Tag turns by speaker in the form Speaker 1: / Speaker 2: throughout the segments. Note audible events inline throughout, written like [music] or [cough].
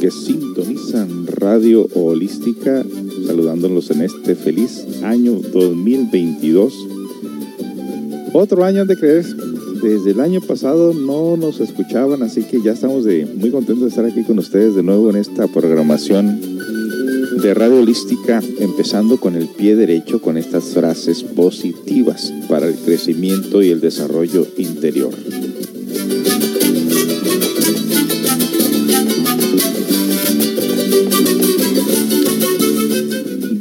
Speaker 1: Que sintonizan Radio Holística, saludándolos en este feliz año 2022. Otro año de creer, desde el año pasado no nos escuchaban, así que ya estamos de, muy contentos de estar aquí con ustedes de nuevo en esta programación de Radio Holística, empezando con el pie derecho con estas frases positivas para el crecimiento y el desarrollo interior.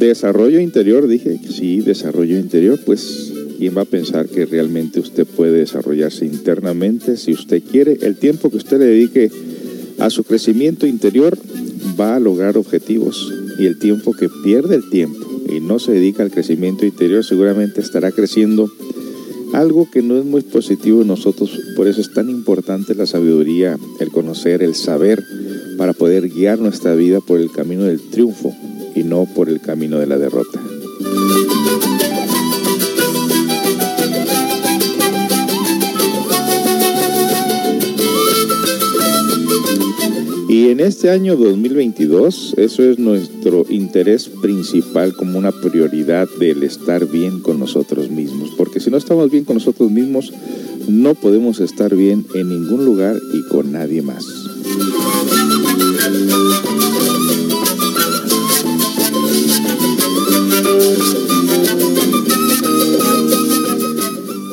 Speaker 1: Desarrollo interior, dije, sí, desarrollo interior, pues ¿quién va a pensar que realmente usted puede desarrollarse internamente? Si usted quiere, el tiempo que usted le dedique a su crecimiento interior va a lograr objetivos y el tiempo que pierde el tiempo y no se dedica al crecimiento interior seguramente estará creciendo algo que no es muy positivo en nosotros. Por eso es tan importante la sabiduría, el conocer, el saber para poder guiar nuestra vida por el camino del triunfo y no por el camino de la derrota. Y en este año 2022, eso es nuestro interés principal como una prioridad del estar bien con nosotros mismos. Porque si no estamos bien con nosotros mismos, no podemos estar bien en ningún lugar y con nadie más.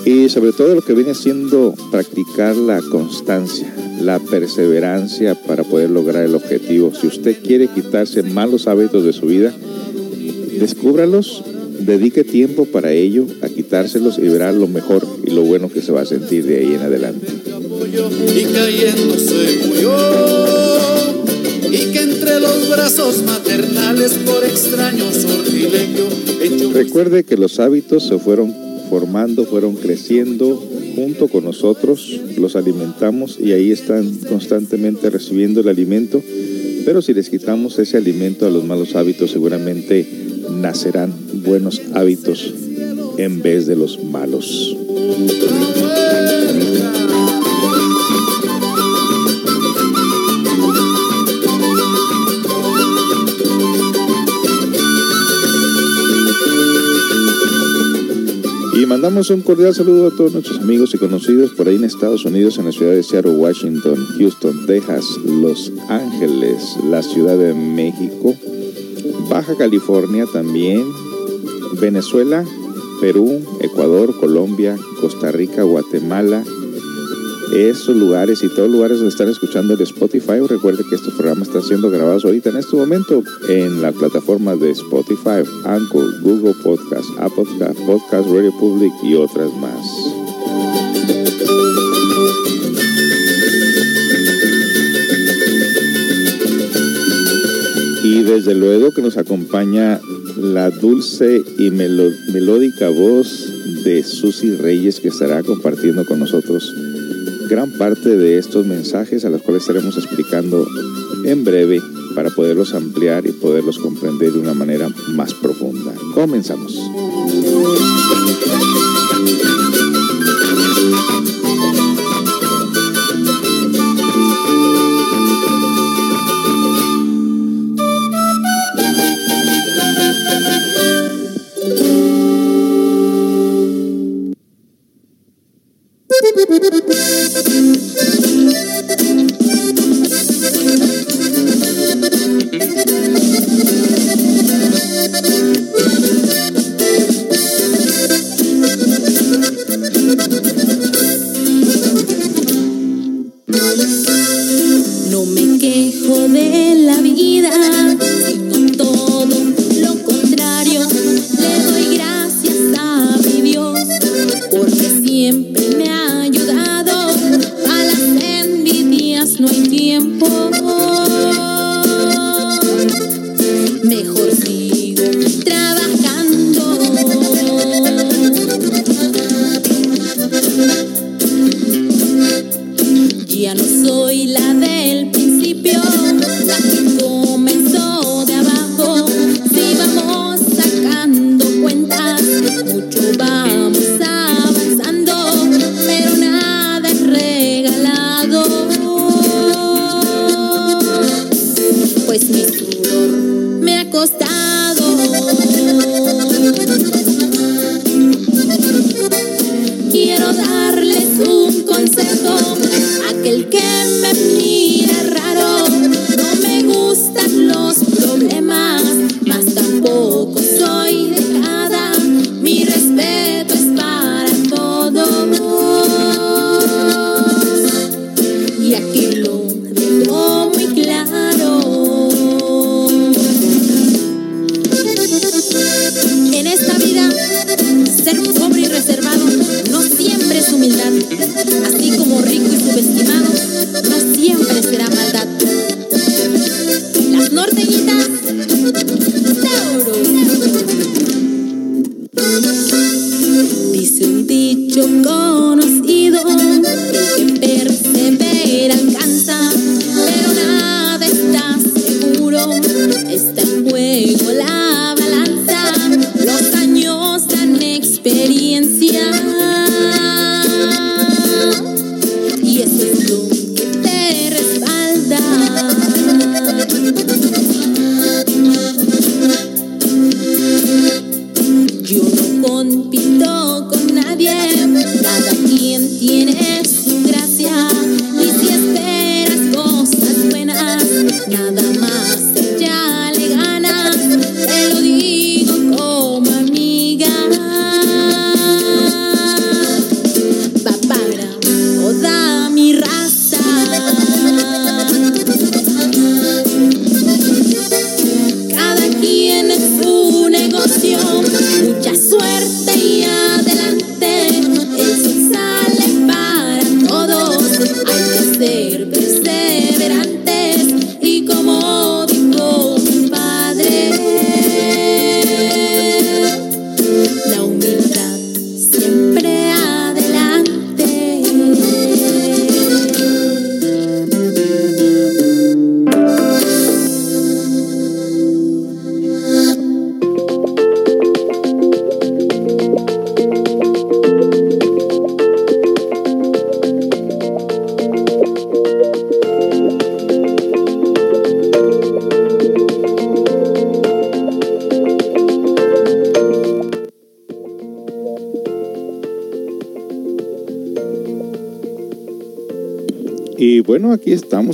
Speaker 1: Y sobre todo lo que viene siendo practicar la constancia, la perseverancia para poder lograr el objetivo. Si usted quiere quitarse malos hábitos de su vida, descúbralos, dedique tiempo para ello, a quitárselos y verá lo mejor y lo bueno que se va a sentir de ahí en adelante. Que entre los brazos maternales por extraños Recuerde que los hábitos se fueron formando, fueron creciendo junto con nosotros, los alimentamos y ahí están constantemente recibiendo el alimento, pero si les quitamos ese alimento a los malos hábitos, seguramente nacerán buenos hábitos en vez de los malos. Mandamos un cordial saludo a todos nuestros amigos y conocidos por ahí en Estados Unidos, en la ciudad de Seattle, Washington, Houston, Texas, Los Ángeles, la Ciudad de México, Baja California también, Venezuela, Perú, Ecuador, Colombia, Costa Rica, Guatemala, esos lugares y todos los lugares donde están escuchando el Spotify. Recuerde que estos programas están siendo grabados ahorita en este momento en la plataforma de Spotify, Anchor, Google Podcast, Apple Podcast, Radio Public y otras más. Y desde luego que nos acompaña la dulce y melódica voz de Susy Reyes que estará compartiendo con nosotros gran parte de estos mensajes a los cuales estaremos explicando en breve para poderlos ampliar y poderlos comprender de una manera más profunda. Comenzamos. Aquí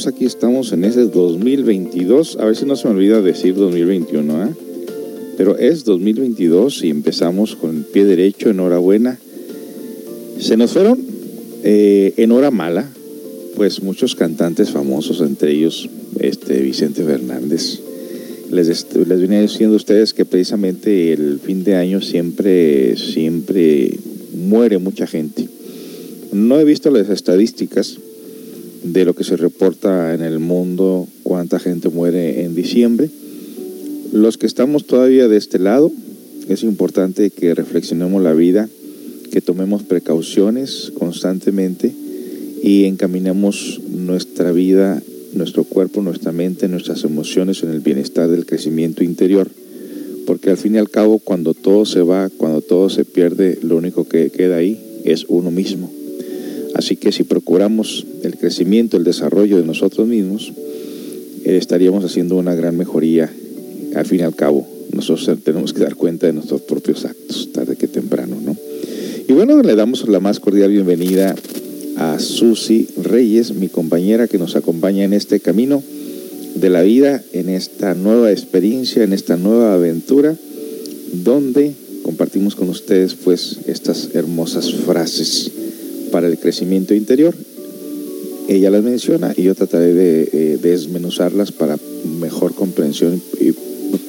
Speaker 1: aquí estamos en ese 2022. A si no se me olvida decir 2021, ¿eh? Pero es 2022 y empezamos con el pie derecho, enhorabuena. Se nos fueron eh, en hora mala, pues muchos cantantes famosos, entre ellos este Vicente Fernández. Les, les vine diciendo a ustedes que precisamente el fin de año siempre, siempre muere mucha gente. No he visto las estadísticas, de lo que se reporta en el mundo, cuánta gente muere en diciembre. Los que estamos todavía de este lado, es importante que reflexionemos la vida, que tomemos precauciones constantemente y encaminemos nuestra vida, nuestro cuerpo, nuestra mente, nuestras emociones en el bienestar del crecimiento interior. Porque al fin y al cabo, cuando todo se va, cuando todo se pierde, lo único que queda ahí es uno mismo. Así que si procuramos crecimiento, el desarrollo de nosotros mismos, eh, estaríamos haciendo una gran mejoría. Al fin y al cabo, nosotros tenemos que dar cuenta de nuestros propios actos, tarde que temprano, ¿no? Y bueno, le damos la más cordial bienvenida a Susi Reyes, mi compañera que nos acompaña en este camino de la vida, en esta nueva experiencia, en esta nueva aventura, donde compartimos con ustedes pues estas hermosas frases para el crecimiento interior ella las menciona y yo trataré de eh, desmenuzarlas para mejor comprensión y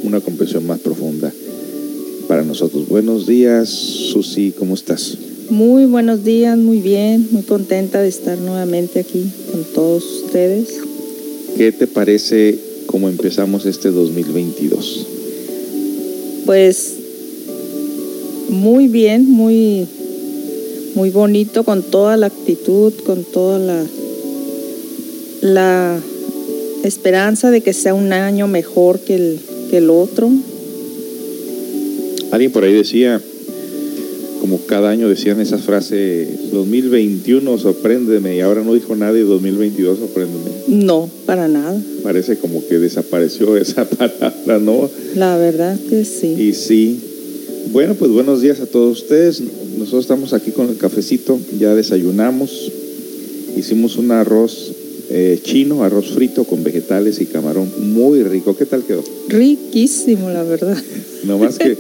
Speaker 1: una comprensión más profunda para nosotros. Buenos días, Susi, ¿cómo estás?
Speaker 2: Muy buenos días, muy bien, muy contenta de estar nuevamente aquí con todos ustedes.
Speaker 1: ¿Qué te parece cómo empezamos este 2022?
Speaker 2: Pues muy bien, muy, muy bonito, con toda la actitud, con toda la, la esperanza de que sea un año mejor que el, que el otro.
Speaker 1: Alguien por ahí decía, como cada año decían esas frases, 2021 sorpréndeme y ahora no dijo nadie 2022 sorpréndeme.
Speaker 2: No, para nada.
Speaker 1: Parece como que desapareció [laughs] esa palabra, ¿no?
Speaker 2: La verdad que sí.
Speaker 1: Y sí. Bueno, pues buenos días a todos ustedes. Nosotros estamos aquí con el cafecito, ya desayunamos. Hicimos un arroz eh, chino, arroz frito con vegetales y camarón. Muy rico. ¿Qué tal quedó?
Speaker 2: Riquísimo, la verdad. [laughs]
Speaker 1: No más que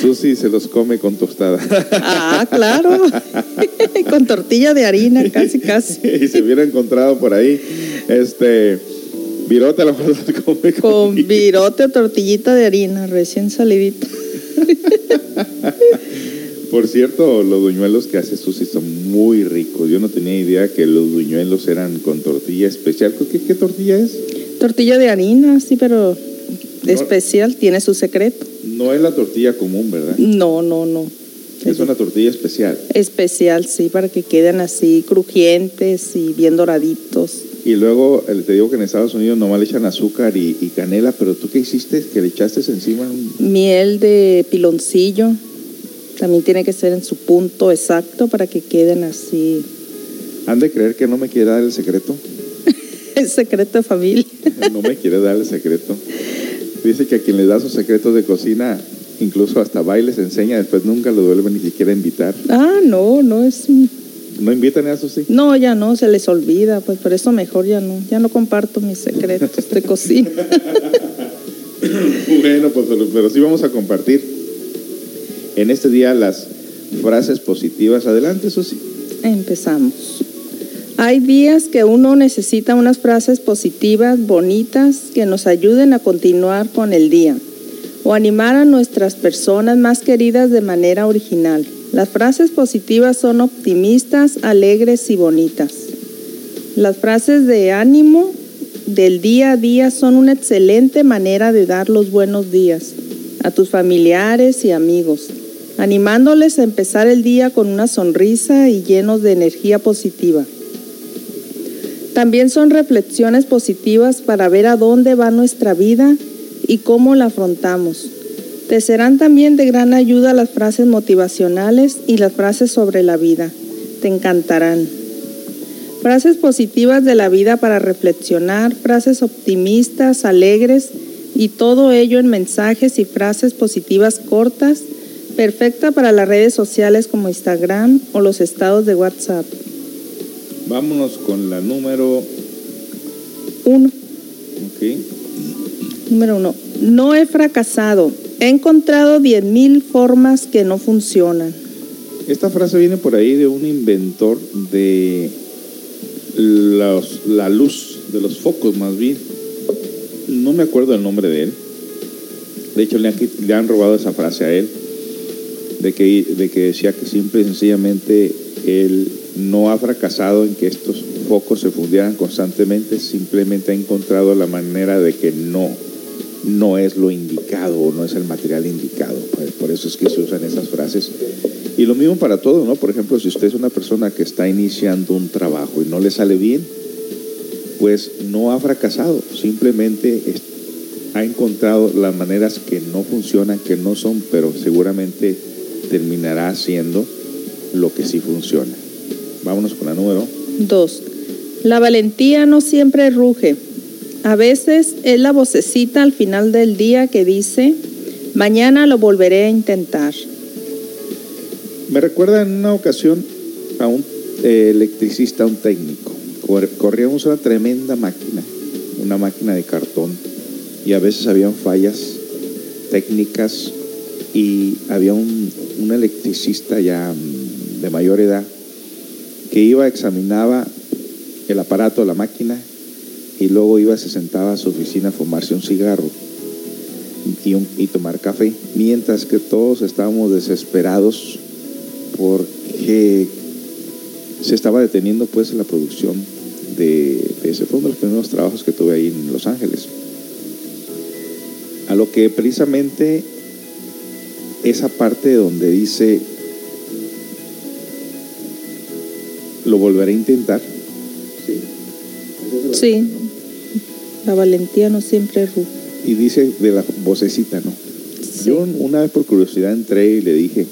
Speaker 1: Susi se los come con tostada.
Speaker 2: Ah, claro. [laughs] con tortilla de harina, casi, casi. [laughs]
Speaker 1: y se hubiera encontrado por ahí, este, virote a lo mejor se come
Speaker 2: con, con virote o tortillita de harina, recién salidita.
Speaker 1: Por cierto, los buñuelos que hace Susi son muy ricos. Yo no tenía idea que los buñuelos eran con tortilla especial. ¿Qué, qué tortilla es?
Speaker 2: Tortilla de harina, sí, pero no, especial, tiene su secreto.
Speaker 1: No es la tortilla común, ¿verdad?
Speaker 2: No, no, no.
Speaker 1: Es una tortilla especial.
Speaker 2: Especial, sí, para que queden así crujientes y bien doraditos.
Speaker 1: Y luego te digo que en Estados Unidos nomás le echan azúcar y, y canela, pero tú qué hiciste? Que le echaste encima
Speaker 2: miel de piloncillo. También tiene que ser en su punto exacto para que queden así.
Speaker 1: ¿Han de creer que no me quiere dar el secreto? [laughs]
Speaker 2: el secreto de familia. [laughs]
Speaker 1: no me quiere dar el secreto. Dice que a quien le da sus secretos de cocina, incluso hasta bailes enseña, después nunca lo vuelve ni siquiera a invitar.
Speaker 2: Ah, no, no es.
Speaker 1: ¿No invitan a eso sí?
Speaker 2: No, ya no, se les olvida, pues por eso mejor ya no, ya no comparto mis secretos de cocina. [laughs]
Speaker 1: bueno, pues pero, pero sí vamos a compartir en este día las frases positivas. Adelante, eso sí.
Speaker 2: Empezamos. Hay días que uno necesita unas frases positivas, bonitas, que nos ayuden a continuar con el día o animar a nuestras personas más queridas de manera original. Las frases positivas son optimistas, alegres y bonitas. Las frases de ánimo del día a día son una excelente manera de dar los buenos días a tus familiares y amigos, animándoles a empezar el día con una sonrisa y llenos de energía positiva. También son reflexiones positivas para ver a dónde va nuestra vida y cómo la afrontamos. Te serán también de gran ayuda las frases motivacionales y las frases sobre la vida. Te encantarán. Frases positivas de la vida para reflexionar, frases optimistas, alegres y todo ello en mensajes y frases positivas cortas, perfecta para las redes sociales como Instagram o los estados de WhatsApp.
Speaker 1: Vámonos con la número
Speaker 2: uno.
Speaker 1: Ok.
Speaker 2: Número uno. No he fracasado. He encontrado 10.000 formas que no funcionan.
Speaker 1: Esta frase viene por ahí de un inventor de los, la luz, de los focos más bien. No me acuerdo el nombre de él. De hecho, le han, le han robado esa frase a él. De que, de que decía que simple y sencillamente él no ha fracasado en que estos focos se fundieran constantemente, simplemente ha encontrado la manera de que no, no es lo indicado o no es el material indicado. Por eso es que se usan esas frases. Y lo mismo para todo, ¿no? Por ejemplo, si usted es una persona que está iniciando un trabajo y no le sale bien, pues no ha fracasado, simplemente ha encontrado las maneras que no funcionan, que no son, pero seguramente terminará haciendo lo que sí funciona. Vámonos con la número.
Speaker 2: Dos. La valentía no siempre ruge. A veces es la vocecita al final del día que dice, mañana lo volveré a intentar.
Speaker 1: Me recuerda en una ocasión a un eh, electricista, un técnico. Corríamos una tremenda máquina, una máquina de cartón, y a veces habían fallas técnicas y había un, un electricista ya de mayor edad que iba, examinaba el aparato, la máquina, y luego iba, se sentaba a su oficina a fumarse un cigarro y, un- y tomar café, mientras que todos estábamos desesperados porque se estaba deteniendo pues la producción de ese fue uno de los primeros trabajos que tuve ahí en Los Ángeles. A lo que precisamente esa parte donde dice lo volveré a intentar.
Speaker 2: Sí. La valentía no siempre es ru-
Speaker 1: Y dice de la vocecita, ¿no?
Speaker 2: Sí.
Speaker 1: Yo una vez por curiosidad entré y le dije,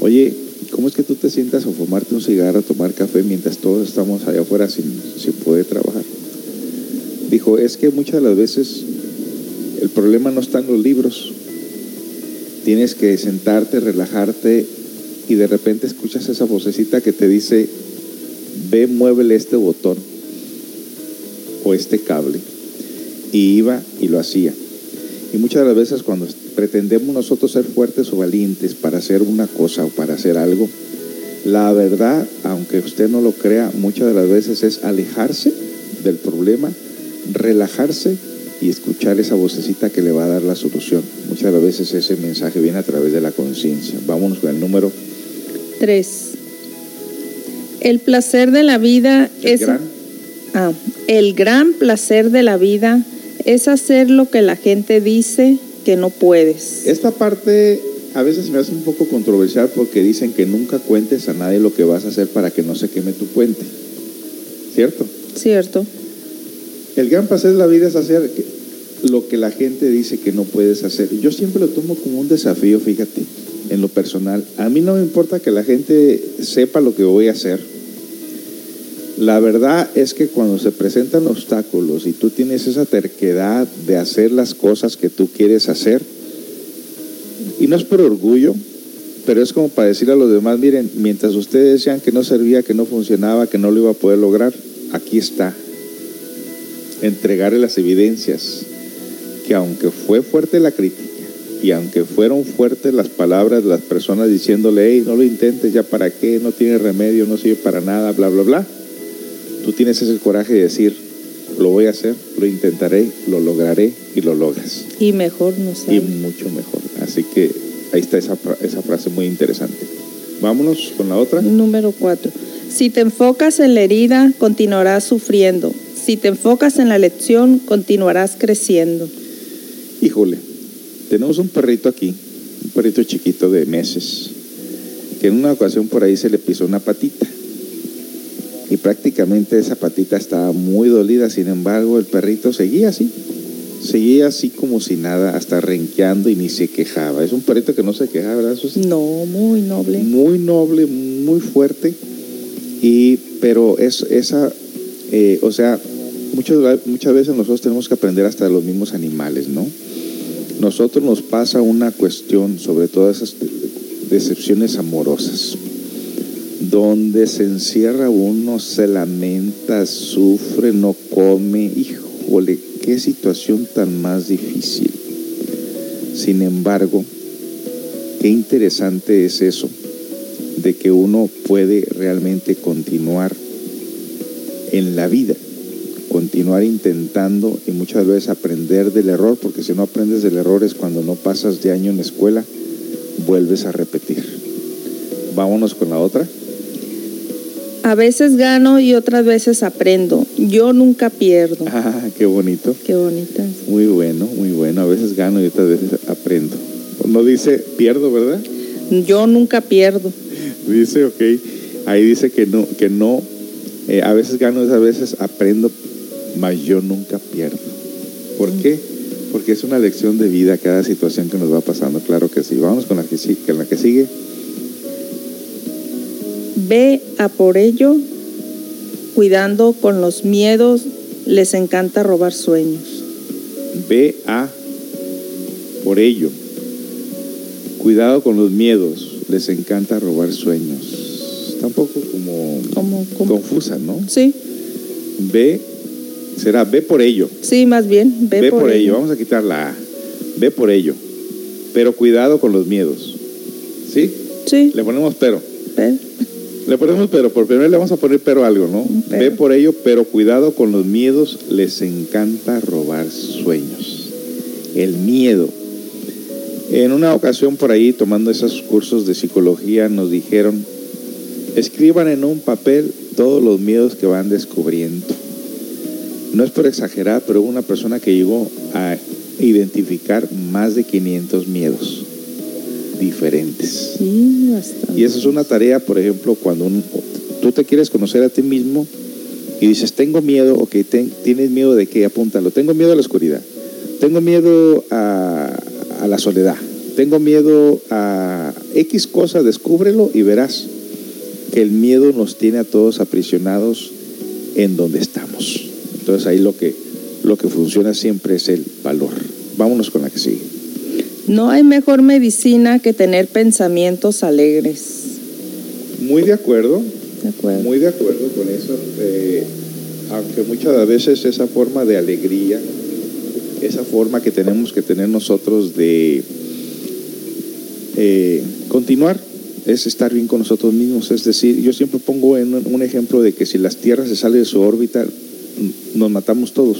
Speaker 1: oye, ¿cómo es que tú te sientas a fumarte un cigarro, a tomar café mientras todos estamos allá afuera sin, sin poder trabajar? Dijo, es que muchas de las veces el problema no está en los libros. Tienes que sentarte, relajarte y de repente escuchas esa vocecita que te dice, ve, muévele este botón o este cable. Y iba y lo hacía. Y muchas de las veces cuando pretendemos nosotros ser fuertes o valientes para hacer una cosa o para hacer algo, la verdad, aunque usted no lo crea, muchas de las veces es alejarse del problema, relajarse y escuchar esa vocecita que le va a dar la solución. Muchas de las veces ese mensaje viene a través de la conciencia. Vámonos con el número
Speaker 2: 3. El placer de la vida es
Speaker 1: gran.
Speaker 2: Ah, el gran placer de la vida es hacer lo que la gente dice que no puedes.
Speaker 1: Esta parte a veces me hace un poco controversial porque dicen que nunca cuentes a nadie lo que vas a hacer para que no se queme tu puente. ¿Cierto?
Speaker 2: Cierto.
Speaker 1: El gran placer de la vida es hacer lo que la gente dice que no puedes hacer. Yo siempre lo tomo como un desafío, fíjate, en lo personal. A mí no me importa que la gente sepa lo que voy a hacer. La verdad es que cuando se presentan obstáculos y tú tienes esa terquedad de hacer las cosas que tú quieres hacer, y no es por orgullo, pero es como para decirle a los demás, miren, mientras ustedes decían que no servía, que no funcionaba, que no lo iba a poder lograr, aquí está. Entregarle las evidencias, que aunque fue fuerte la crítica, y aunque fueron fuertes las palabras de las personas diciéndole, hey, no lo intentes, ya para qué, no tiene remedio, no sirve para nada, bla, bla, bla, tú tienes ese coraje de decir, lo voy a hacer, lo intentaré, lo lograré y lo logras.
Speaker 2: Y mejor no
Speaker 1: Y
Speaker 2: sabe.
Speaker 1: mucho mejor. Así que ahí está esa, esa frase muy interesante. Vámonos con la otra.
Speaker 2: Número 4. Si te enfocas en la herida, continuarás sufriendo. Si te enfocas en la lección, continuarás creciendo.
Speaker 1: Híjole, tenemos un perrito aquí, un perrito chiquito de meses, que en una ocasión por ahí se le pisó una patita. Y prácticamente esa patita estaba muy dolida, sin embargo el perrito seguía así, seguía así como si nada, hasta renqueando y ni se quejaba. Es un perrito que no se quejaba, ¿verdad? Susi?
Speaker 2: No, muy noble.
Speaker 1: muy noble, muy fuerte, y, pero es, esa, eh, o sea, muchas, muchas veces nosotros tenemos que aprender hasta de los mismos animales, ¿no? Nosotros nos pasa una cuestión sobre todas esas decepciones amorosas, donde se encierra uno, se lamenta, sufre, no come, híjole, qué situación tan más difícil. Sin embargo, qué interesante es eso, de que uno puede realmente continuar en la vida, continuar intentando y muchas veces aprender del error, porque si no aprendes del error es cuando no pasas de año en la escuela, vuelves a repetir. Vámonos con la otra.
Speaker 2: A veces gano y otras veces aprendo. Yo nunca pierdo. [laughs]
Speaker 1: Ah, qué bonito.
Speaker 2: Qué bonita.
Speaker 1: Muy bueno, muy bueno. A veces gano y otras veces aprendo. No dice pierdo, ¿verdad?
Speaker 2: Yo nunca pierdo.
Speaker 1: Dice, ok. Ahí dice que no, que no. eh, a veces gano, a veces aprendo, mas yo nunca pierdo. ¿Por qué? Porque es una lección de vida cada situación que nos va pasando. Claro que sí. Vamos con la que, sí- con la que sigue.
Speaker 2: Ve a por ello, cuidando con los miedos, les encanta robar sueños.
Speaker 1: Ve a por ello. Cuidado con los miedos. Les encanta robar sueños. Está un poco como confusa, ¿no?
Speaker 2: Sí,
Speaker 1: Ve, será ve por ello.
Speaker 2: sí, más bien. Ve,
Speaker 1: Ve, por, ello. Vamos a quitar la A. Ve por ello. Pero cuidado con los miedos. ¿Sí?
Speaker 2: Sí,
Speaker 1: Le ponemos pero. Le ponemos pero, por primero le vamos a poner pero algo, ¿no? Ve por ello, pero cuidado con los miedos, les encanta robar sueños. El miedo. En una ocasión por ahí, tomando esos cursos de psicología, nos dijeron, escriban en un papel todos los miedos que van descubriendo. No es por exagerar, pero hubo una persona que llegó a identificar más de 500 miedos diferentes. y esa es una tarea, por ejemplo, cuando tú te quieres conocer a ti mismo y dices, tengo miedo, ok, tienes miedo de qué, apúntalo. Tengo miedo a la oscuridad, tengo miedo a, a la soledad, tengo miedo a X cosa, descúbrelo y verás que el miedo nos tiene a todos aprisionados en donde estamos. Entonces ahí lo que, lo que funciona siempre es el valor. Vámonos con la que sigue.
Speaker 2: No hay mejor medicina que tener pensamientos alegres.
Speaker 1: Muy de acuerdo. Muy de acuerdo con eso. Eh, aunque muchas veces esa forma de alegría, esa forma que tenemos que tener nosotros de eh, continuar, es estar bien con nosotros mismos. Es decir, yo siempre pongo en un ejemplo de que si las tierras se sale de su órbita, nos matamos todos.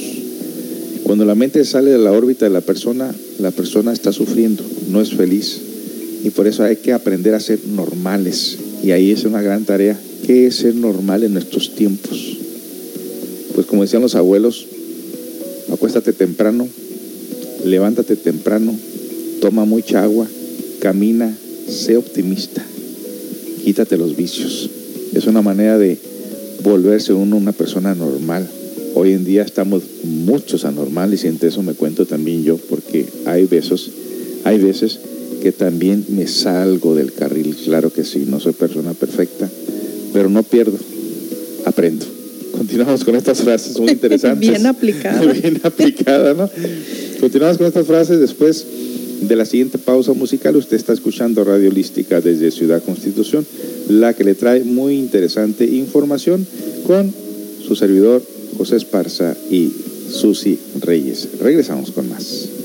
Speaker 1: Cuando la mente sale de la órbita de la persona, la persona está sufriendo, no es feliz. Y por eso hay que aprender a ser normales. Y ahí es una gran tarea. ¿Qué es ser normal en nuestros tiempos? Pues como decían los abuelos, acuéstate temprano, levántate temprano, toma mucha agua, camina, sé optimista, quítate los vicios. Es una manera de volverse uno una persona normal. Hoy en día estamos muchos anormales y entre eso me cuento también yo, porque hay besos, hay veces que también me salgo del carril, claro que sí, no soy persona perfecta, pero no pierdo, aprendo. Continuamos con estas frases muy [laughs] interesantes.
Speaker 2: Bien aplicada. [laughs]
Speaker 1: Bien aplicada, ¿no? Continuamos con estas frases después de la siguiente pausa musical. Usted está escuchando Radio Holística desde Ciudad Constitución, la que le trae muy interesante información con su servidor José Esparza y Susi Reyes. Regresamos con más.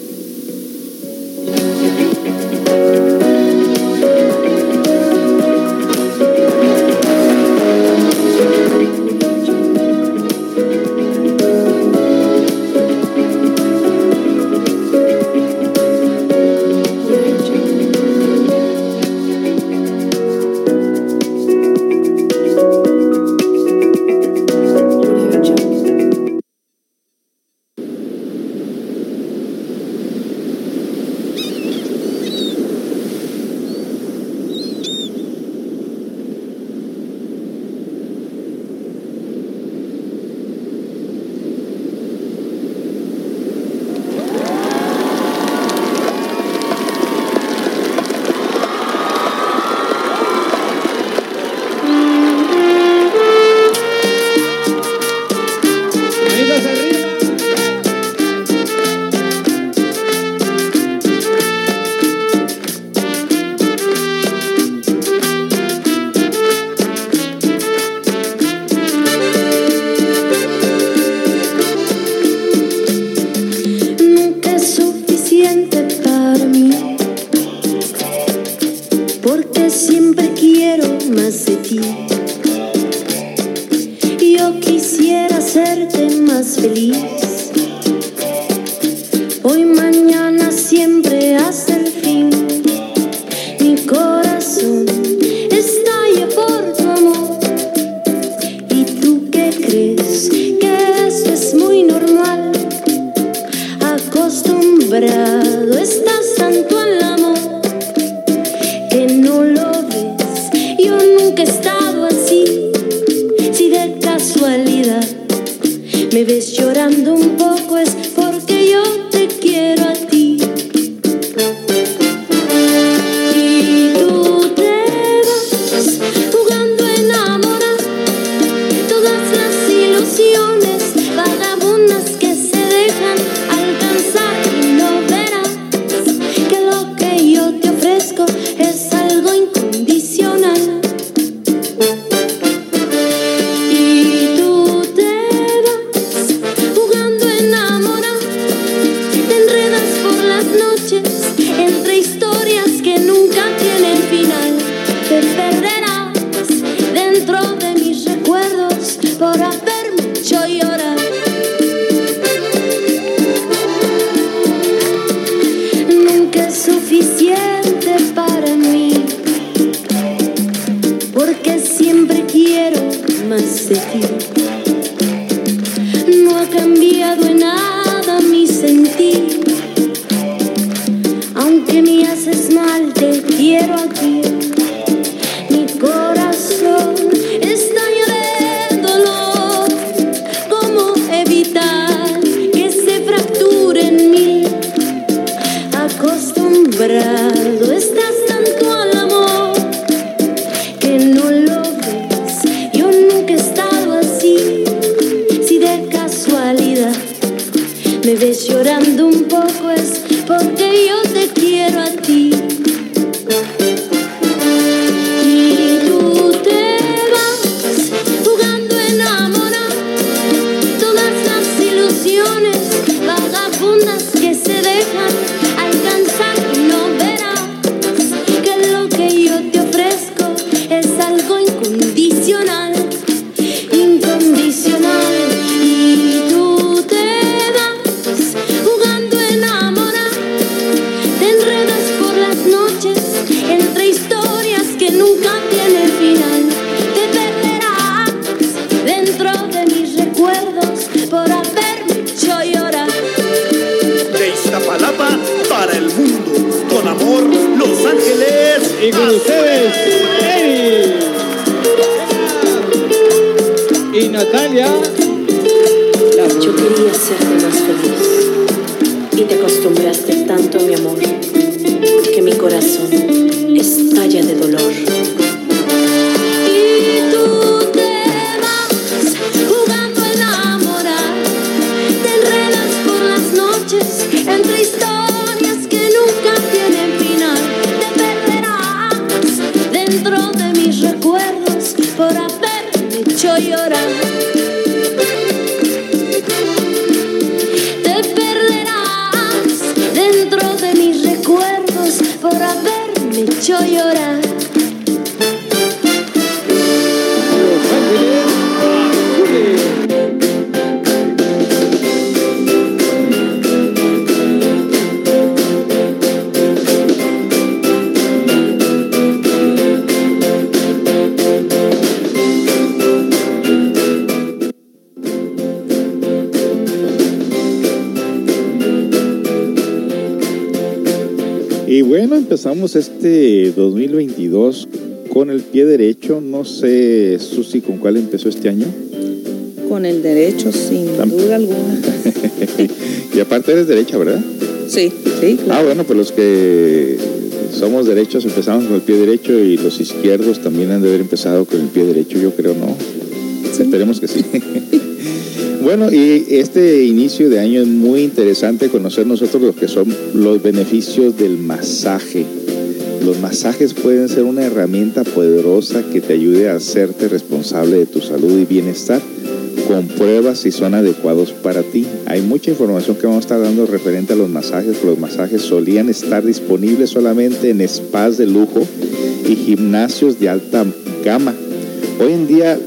Speaker 1: Empezamos este 2022 con el pie derecho. No sé, Susi, con cuál empezó este año.
Speaker 2: Con el derecho, sin duda alguna. [laughs]
Speaker 1: y aparte eres derecha, ¿verdad?
Speaker 2: Sí, sí,
Speaker 1: Ah, bueno, pues los que somos derechos empezamos con el pie derecho y los izquierdos también han de haber empezado con el pie derecho, yo creo, ¿no? Esperemos que sí. [laughs] bueno, y este inicio de año es muy interesante conocer nosotros lo que son los beneficios del masaje. Los masajes pueden ser una herramienta poderosa que te ayude a hacerte responsable de tu salud y bienestar. Comprueba si son adecuados para ti. Hay mucha información que vamos a estar dando referente a los masajes. Los masajes solían estar disponibles solamente en spas de lujo y gimnasios de alta gama. Hoy en día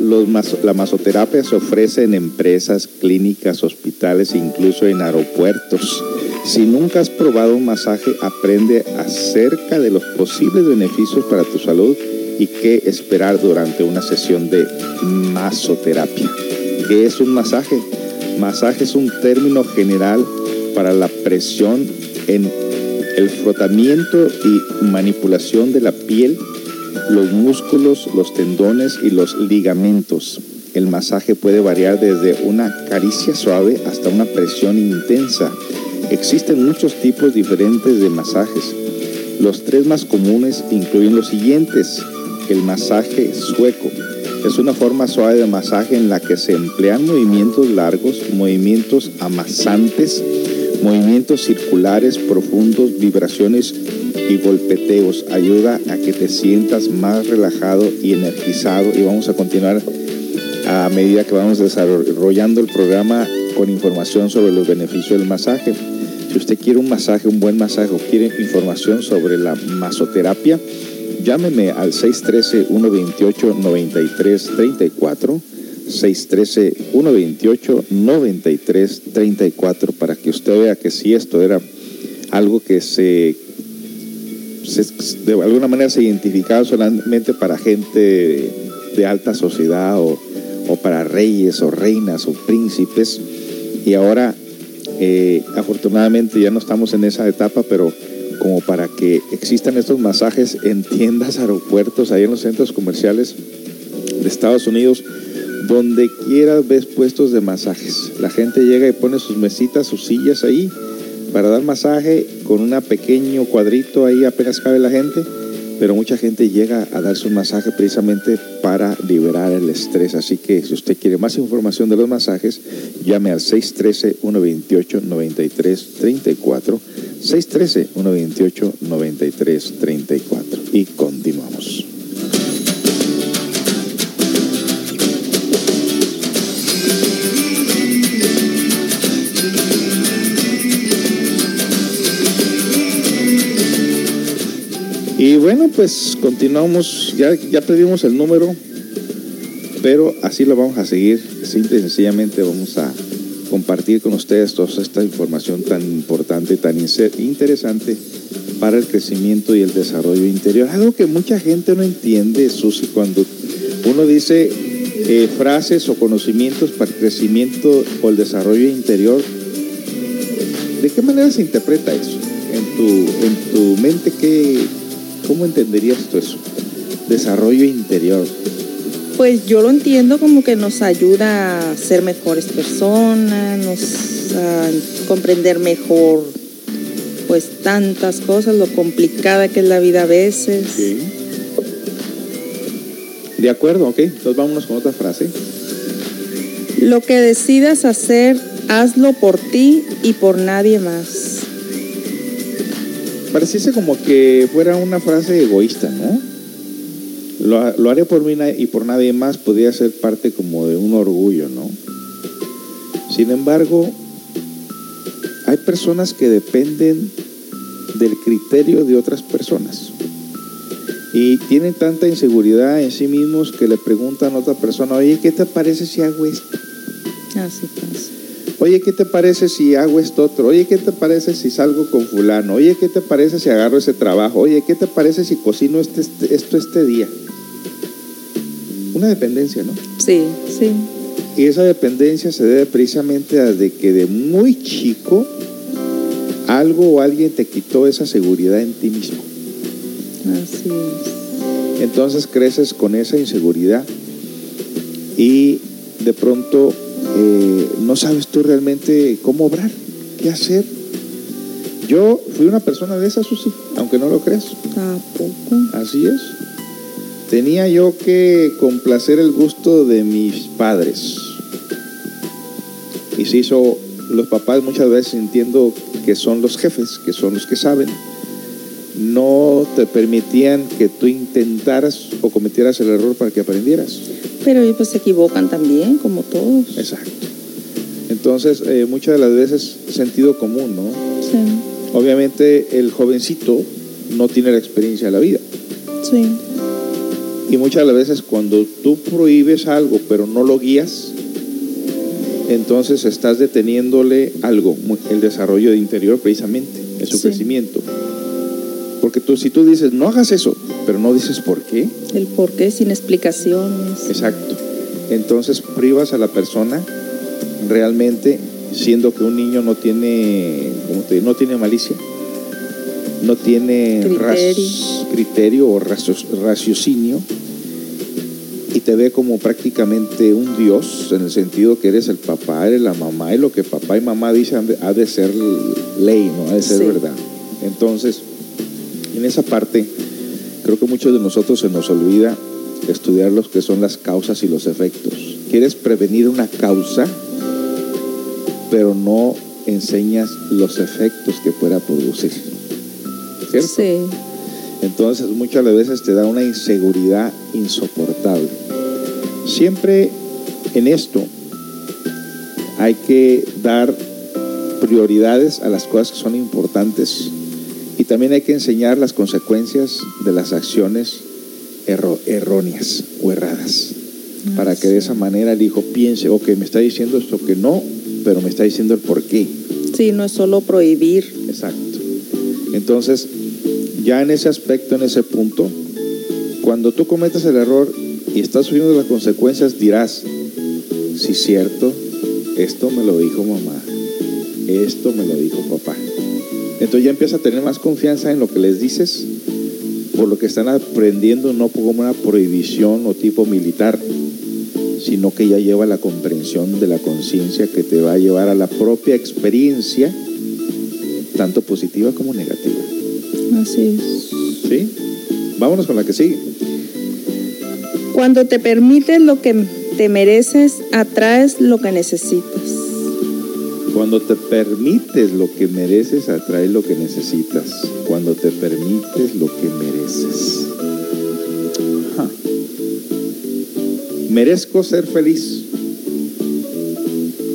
Speaker 1: la masoterapia se ofrece en empresas, clínicas, hospitales incluso en aeropuertos. Si nunca has probado un masaje, aprende acerca de los posibles beneficios para tu salud y qué esperar durante una sesión de masoterapia. ¿Qué es un masaje? Masaje es un término general para la presión en el frotamiento y manipulación de la piel los músculos, los tendones y los ligamentos. El masaje puede variar desde una caricia suave hasta una presión intensa. Existen muchos tipos diferentes de masajes. Los tres más comunes incluyen los siguientes. El masaje sueco. Es una forma suave de masaje en la que se emplean movimientos largos, movimientos amasantes, movimientos circulares profundos, vibraciones y golpeteos. Ayuda a que te sientas más relajado y energizado. Y vamos a continuar a medida que vamos desarrollando el programa con información sobre los beneficios del masaje. Si usted quiere un masaje, un buen masaje o quiere información sobre la masoterapia, llámeme al 613-128-9334. 613-128-9334 para que usted vea que si esto era algo que se se- de alguna manera se identificaba solamente para gente de, alta sociedad o, o para reyes o reinas o príncipes. Y ahora, eh, afortunadamente, ya no estamos en esa etapa, pero como para que existan estos masajes en tiendas, aeropuertos, ahí en los centros comerciales de Estados Unidos, donde quiera ves puestos de masajes. La gente llega y pone sus mesitas, sus sillas ahí para dar masaje con un pequeño cuadrito ahí apenas cabe la gente, pero mucha gente llega a darse un masaje precisamente para liberar el estrés. Así que si usted quiere más información de los masajes, llame al 613-128-9334, 613-128-9334 y continuamos. Y bueno, pues continuamos, ya, ya pedimos el número, pero así lo vamos a seguir. Simple y sencillamente vamos a compartir con ustedes toda esta información tan importante, tan interesante para el crecimiento y el desarrollo interior. Algo que mucha gente no entiende, Susi, cuando uno dice eh, frases o conocimientos para el crecimiento o el desarrollo interior, ¿de qué manera se interpreta eso? En tu, en tu mente, ¿qué, ¿cómo entenderías tú eso? Desarrollo interior.
Speaker 2: Pues yo lo entiendo como que nos ayuda a ser mejores personas, nos a comprender mejor pues tantas cosas, lo complicada que es la vida a veces.
Speaker 1: De acuerdo, ok. Entonces vámonos con otra frase.
Speaker 2: Lo que decidas hacer, hazlo por ti y por nadie más.
Speaker 1: Pareciese como que fuera una frase egoísta, ¿no? Lo, lo haré por mí y por nadie más podría ser parte como de un orgullo, ¿no? Sin embargo, hay personas que dependen del criterio de otras personas y tienen tanta inseguridad en sí mismos que le preguntan a otra persona, oye, ¿qué te parece si hago esto?
Speaker 2: Así pasa.
Speaker 1: Oye, ¿qué te parece si hago esto otro? Oye, ¿qué te parece si salgo con fulano? Oye, ¿qué te parece si agarro ese trabajo? Oye, ¿qué te parece si cocino este, este- esto este día? Una dependencia, ¿no?
Speaker 2: Sí, sí.
Speaker 1: Y esa dependencia se debe precisamente a de que de muy chico algo o alguien te quitó esa seguridad en ti mismo.
Speaker 2: Así es.
Speaker 1: Entonces creces con esa inseguridad y de pronto eh, no sabes tú realmente cómo obrar, qué hacer. Yo fui una persona de esas, Susi, aunque no lo creas.
Speaker 2: Tampoco.
Speaker 1: Así es. Tenía yo que complacer el gusto de mis padres. Y se hizo, los papás muchas veces entiendo que son los jefes, que son los que saben, no te permitían que tú intentaras o cometieras el error para que aprendieras.
Speaker 2: Pero ellos pues se equivocan también, como todos.
Speaker 1: Exacto. Entonces, eh, muchas de las veces sentido común, ¿no?
Speaker 2: Sí,
Speaker 1: Obviamente el jovencito no tiene la experiencia de la vida.
Speaker 2: sí.
Speaker 1: Y muchas de las veces cuando tú prohíbes algo pero no lo guías, entonces estás deteniéndole algo, el desarrollo de interior precisamente, en su
Speaker 2: Sí.
Speaker 1: crecimiento. Porque tú, si tú dices, no hagas eso, pero no dices por qué,
Speaker 2: El por qué sin explicaciones.
Speaker 1: exacto. Entonces privas a la persona realmente, siendo que un niño no tiene, ¿cómo te digo? no tiene malicia, no tiene
Speaker 2: Criterio.
Speaker 1: ras- criterio o racio- raciocinio y te ve como prácticamente un dios en el sentido que eres el papá, eres la mamá y lo que papá y mamá dicen ha de- ha de ser ley, no ha de ser
Speaker 2: Sí.
Speaker 1: verdad. Entonces, en esa parte, creo que muchos de nosotros se nos olvida estudiar los que son las causas y los efectos. Quieres prevenir una causa, pero no enseñas los efectos que pueda producir. ¿Cierto?
Speaker 2: Sí,
Speaker 1: Entonces muchas veces te da una inseguridad insoportable. Siempre en esto hay que dar prioridades a las cosas que son importantes y también hay que enseñar las consecuencias de las acciones erróneas o erradas para que de esa manera el hijo piense, ok, me está diciendo esto que no, pero me está diciendo el por qué.
Speaker 2: sí, no es solo prohibir.
Speaker 1: Exacto. Entonces, ya en ese aspecto, en ese punto, cuando tú cometes el error y estás sufriendo las consecuencias, dirás, sí, cierto, esto me lo dijo mamá, esto me lo dijo papá. Entonces ya empieza a tener más confianza en lo que les dices, por lo que están aprendiendo, no como una prohibición o tipo militar, sino que ya lleva la comprensión de la conciencia que te va a llevar a la propia experiencia, tanto positiva como negativa.
Speaker 2: Así es.
Speaker 1: ¿Sí? Vámonos con la que sigue.
Speaker 2: Cuando te permites lo que te mereces, atraes lo que necesitas.
Speaker 1: Cuando te permites lo que mereces, atraes lo que necesitas. Cuando te permites lo que mereces. Ajá. Merezco ser feliz.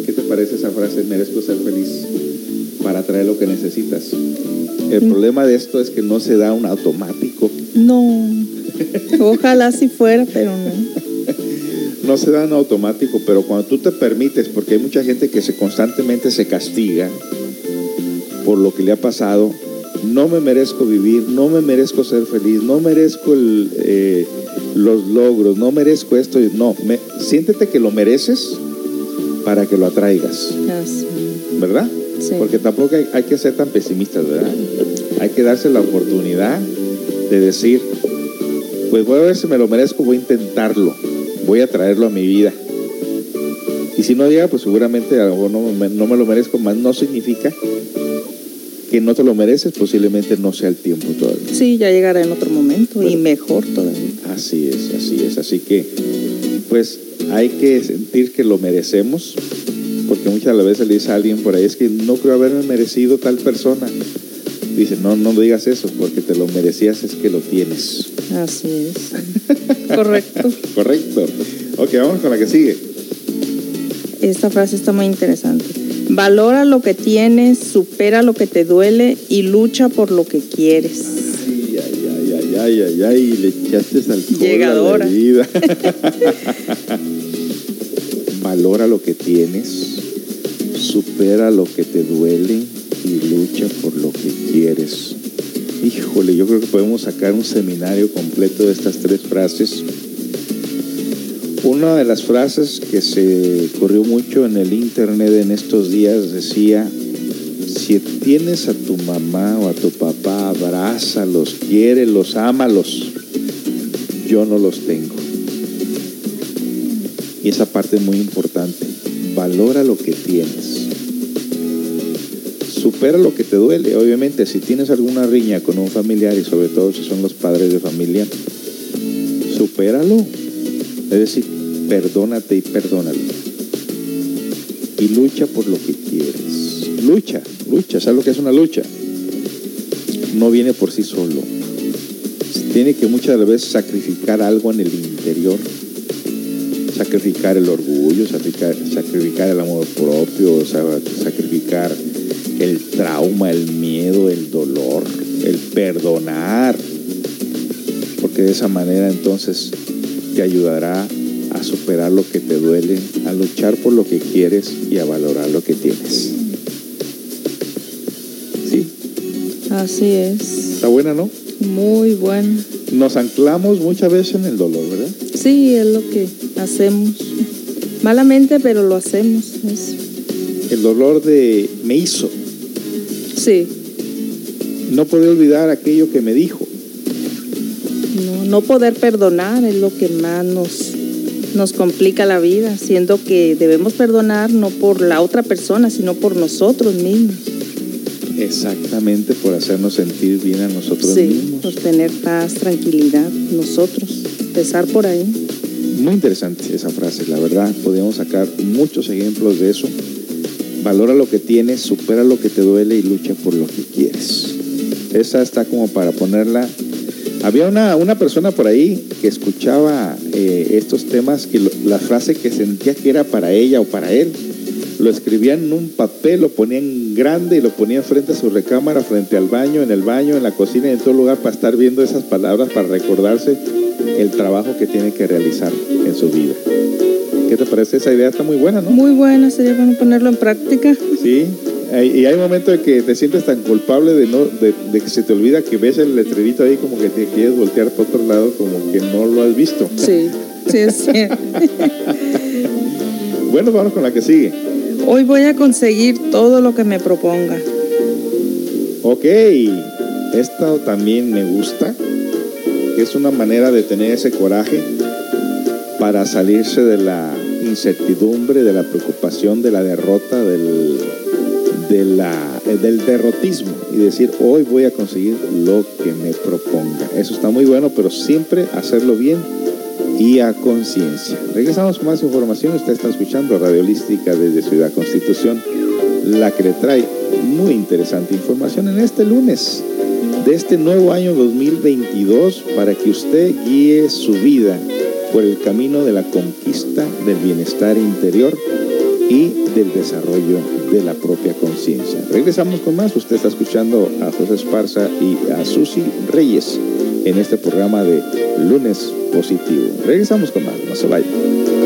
Speaker 1: ¿Qué te parece esa frase? Merezco ser feliz para atraer lo que necesitas. El problema de esto es que no se da un automático.
Speaker 2: No. Ojalá si fuera, pero no.
Speaker 1: No se da en automático, pero cuando tú te permites, porque hay mucha gente que se constantemente se castiga por lo que le ha pasado, no me merezco vivir, no me merezco ser feliz, no merezco el, eh, los logros, no merezco esto, no, me, siéntete que lo mereces para que lo atraigas. ¿verdad?
Speaker 2: Sí.
Speaker 1: Porque tampoco hay, hay que ser tan pesimistas, ¿verdad? Hay que darse la oportunidad de decir, pues voy a ver si me lo merezco, voy a intentarlo, voy a traerlo a mi vida. Y si no llega, pues seguramente a lo mejor no me, no me lo merezco, más no significa que no te lo mereces, posiblemente no sea el tiempo todavía.
Speaker 2: Sí, ya llegará en otro momento y mejor todavía.
Speaker 1: Así es, así es. Así que, pues hay que sentir que lo merecemos, porque muchas veces le dice a alguien por ahí, es que no creo haberme merecido tal persona. Dice, no, no digas eso, porque te lo merecías, es que lo tienes.
Speaker 2: Así es. [laughs] Correcto.
Speaker 1: Correcto. Ok, vamos con la que sigue.
Speaker 2: Esta frase está muy interesante. Valora lo que tienes, supera lo que te duele y lucha por lo que quieres.
Speaker 1: Ay, ay, ay, ay, ay, ay, ay, le echaste alcohol a la vida. [laughs] Valora lo que tienes, supera lo que te duele y lucha por lo que quieres. Híjole, yo creo que podemos sacar un seminario completo de estas tres frases. Una de las frases que se corrió mucho en el internet en estos días decía, si tienes a tu mamá o a tu papá, abrázalos, quiérelos, ámalos. Yo no los tengo. Y esa parte es muy importante. Valora lo que tienes. Supera lo que te duele. Obviamente, si tienes alguna riña con un familiar y sobre todo si son los padres de familia, supéralo. Es decir, perdónate y perdónalo. Y lucha por lo que quieres. Lucha, lucha. ¿Sabes lo que es una lucha? No viene por sí solo. Se tiene que muchas veces sacrificar algo en el interior. Sacrificar el orgullo, sacrificar, el amor propio, sacrificar el trauma, el miedo, el dolor, el perdonar. Porque de esa manera entonces te ayudará a superar lo que te duele, a luchar por lo que quieres y a valorar lo que tienes. ¿Sí?
Speaker 2: Así es.
Speaker 1: Está buena, ¿no?
Speaker 2: Muy bueno.
Speaker 1: Nos anclamos muchas veces en el dolor, ¿verdad?
Speaker 2: Sí, es lo que hacemos. Malamente, pero lo hacemos.
Speaker 1: El dolor de me hizo.
Speaker 2: Sí.
Speaker 1: No puedo olvidar aquello que me dijo.
Speaker 2: No, no poder perdonar es lo que más nos, nos complica la vida, siendo que debemos perdonar no por la otra persona, sino por nosotros mismos.
Speaker 1: Exactamente por hacernos sentir bien a nosotros
Speaker 2: Sí,
Speaker 1: mismos.
Speaker 2: por tener paz, tranquilidad, nosotros. Empezar por ahí.
Speaker 1: Muy interesante esa frase, la verdad. Podemos sacar muchos ejemplos de eso. Valora lo que tienes, supera lo que te duele y lucha por lo que quieres. Esa está como para ponerla. Había una, una persona por ahí que escuchaba eh, estos temas, que la frase que sentía que era para ella o para él, lo escribía en un papel, lo ponía en grande y lo ponía frente a su recámara, frente al baño, en el baño, en la cocina y en todo lugar para estar viendo esas palabras, para recordarse el trabajo que tiene que realizar en su vida. ¿Qué te parece? Esa idea está muy buena, ¿no?
Speaker 2: Muy buena, sería bueno ponerlo en práctica.
Speaker 1: Sí,
Speaker 3: y hay momentos en que te sientes tan culpable de no de, de que se te olvida que ves el letrerito ahí como que te quieres voltear para otro lado como que no lo has visto.
Speaker 2: Sí, sí es. [laughs]
Speaker 3: Bueno, vamos con la que sigue.
Speaker 2: Hoy voy a conseguir todo lo que me proponga.
Speaker 3: Ok, esta también me gusta, es una manera de tener ese coraje para salirse de la incertidumbre, de la preocupación, de la derrota, del, eh, del derrotismo y decir, hoy voy a conseguir lo que me proponga. Eso está muy bueno, pero siempre hacerlo bien y a conciencia. Regresamos con más información. Usted está escuchando Radiolística desde Ciudad Constitución, la que le trae muy interesante información en este lunes de este nuevo año 2022 para que usted guíe su vida por el camino de la conquista del bienestar interior y del desarrollo de la propia conciencia. Regresamos con más. Usted está escuchando a José Esparza y a Susi Reyes en este programa de Lunes Positivo. Regresamos con más. No se vayan.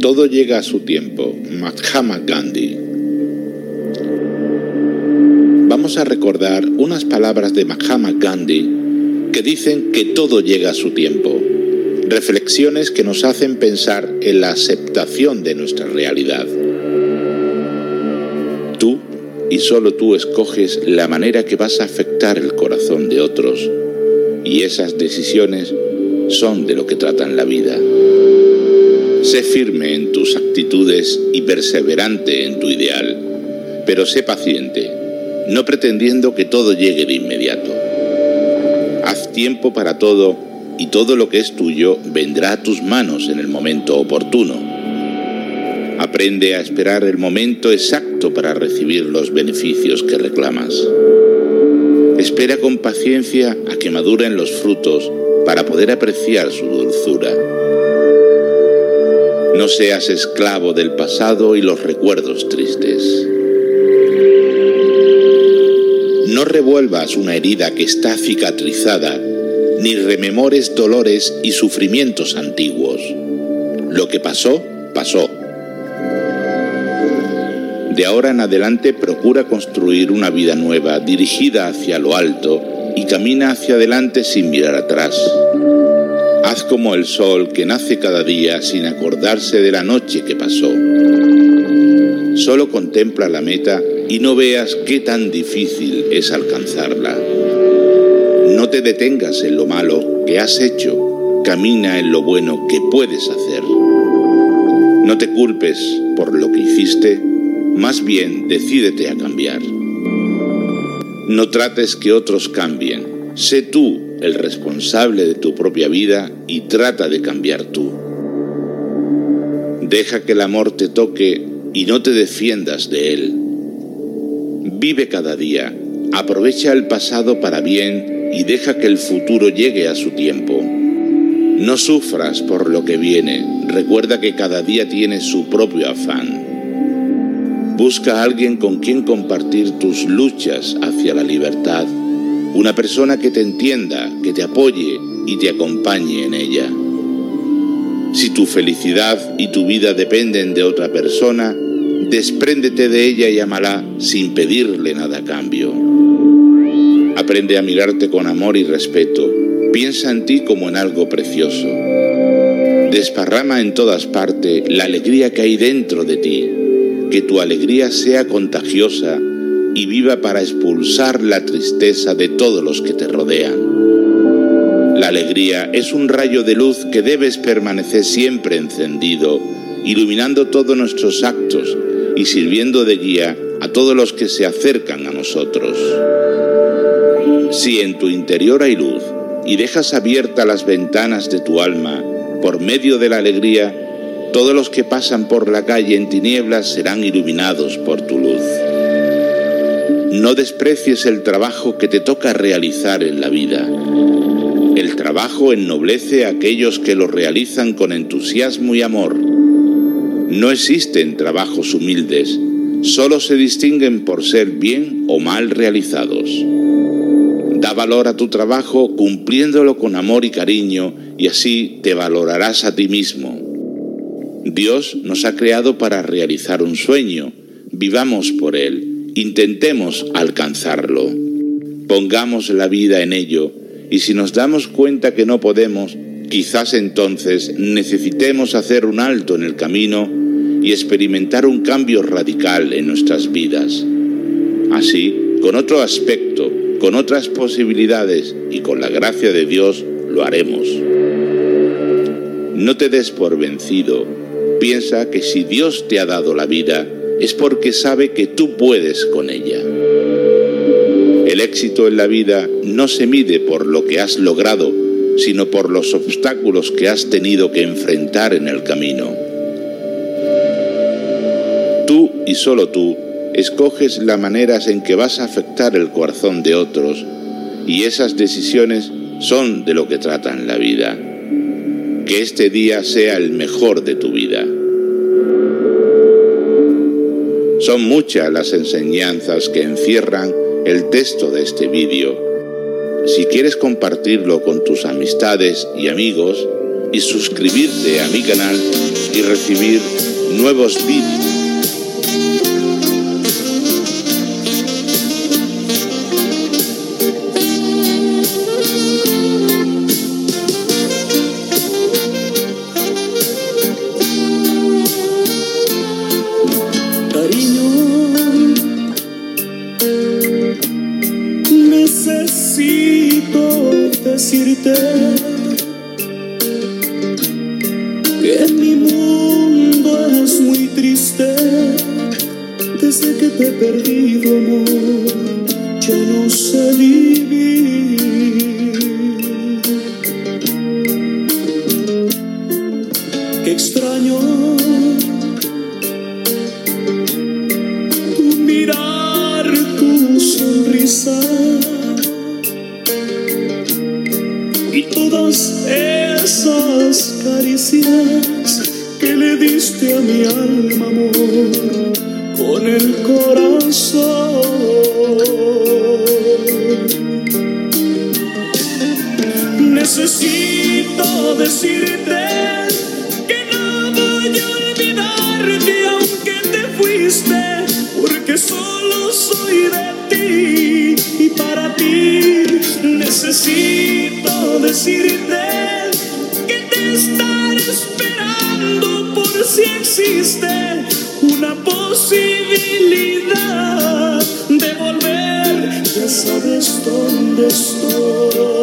Speaker 4: Todo llega a su tiempo. Mahatma Gandhi. Vamos a recordar unas palabras de Mahatma Gandhi que dicen que todo llega a su tiempo. Reflexiones que nos hacen pensar en la aceptación de nuestra realidad. Tú y solo tú escoges la manera que vas a afectar el corazón de otros y esas decisiones son de lo que tratan la vida. Sé firme en tus actitudes y perseverante en tu ideal, pero sé paciente, no pretendiendo que todo llegue de inmediato. Haz tiempo para todo y todo lo que es tuyo vendrá a tus manos en el momento oportuno. Aprende a esperar el momento exacto para recibir los beneficios que reclamas. Espera con paciencia a que maduren los frutos para poder apreciar su dulzura. No seas esclavo del pasado y los recuerdos tristes. No revuelvas una herida que está cicatrizada, ni rememores dolores y sufrimientos antiguos. Lo que pasó, pasó. De ahora en adelante procura construir una vida nueva dirigida hacia lo alto y camina hacia adelante sin mirar atrás. Haz como el sol que nace cada día sin acordarse de la noche que pasó. Solo contempla la meta y no veas qué tan difícil es alcanzarla. No te detengas en lo malo que has hecho, camina en lo bueno que puedes hacer. No te culpes por lo que hiciste, más bien decídete a cambiar. No trates que otros cambien, sé tú el responsable de tu propia vida y trata de cambiar tú. Deja que el amor te toque y no te defiendas de él. Vive cada día, aprovecha el pasado para bien y deja que el futuro llegue a su tiempo. No sufras por lo que viene, recuerda que cada día tiene su propio afán. Busca a alguien con quien compartir tus luchas hacia la libertad una persona que te entienda, que te apoye y te acompañe en ella. Si tu felicidad y tu vida dependen de otra persona, despréndete de ella y amala sin pedirle nada a cambio. Aprende a mirarte con amor y respeto. Piensa en ti como en algo precioso. Desparrama en todas partes la alegría que hay dentro de ti. Que tu alegría sea contagiosa y viva para expulsar la tristeza de todos los que te rodean. La alegría es un rayo de luz que debes permanecer siempre encendido, iluminando todos nuestros actos y sirviendo de guía a todos los que se acercan a nosotros. Si en tu interior hay luz y dejas abiertas las ventanas de tu alma por medio de la alegría, todos los que pasan por la calle en tinieblas serán iluminados por tu luz. No desprecies el trabajo que te toca realizar en la vida. El trabajo ennoblece a aquellos que lo realizan con entusiasmo y amor. No existen trabajos humildes, solo se distinguen por ser bien o mal realizados. Da valor a tu trabajo cumpliéndolo con amor y cariño y así te valorarás a ti mismo. Dios nos ha creado para realizar un sueño, vivamos por él Intentemos alcanzarlo. Pongamos la vida en ello y si nos damos cuenta que no podemos, quizás entonces necesitemos hacer un alto en el camino y experimentar un cambio radical en nuestras vidas. Así, con otro aspecto, con otras posibilidades y con la gracia de Dios, lo haremos. No te des por vencido. Piensa que si Dios te ha dado la vida, es porque sabe que tú puedes con ella. El éxito en la vida no se mide por lo que has logrado, sino por los obstáculos que has tenido que enfrentar en el camino. Tú y solo tú escoges las maneras en que vas a afectar el corazón de otros y esas decisiones son de lo que tratan la vida. Que este día sea el mejor de tu vida. Son muchas las enseñanzas que encierran el texto de este vídeo. Si quieres compartirlo con tus amistades y amigos, y suscribirte a mi canal y recibir nuevos vídeos.
Speaker 5: Existe una posibilidad de volver. Ya sabes dónde estoy.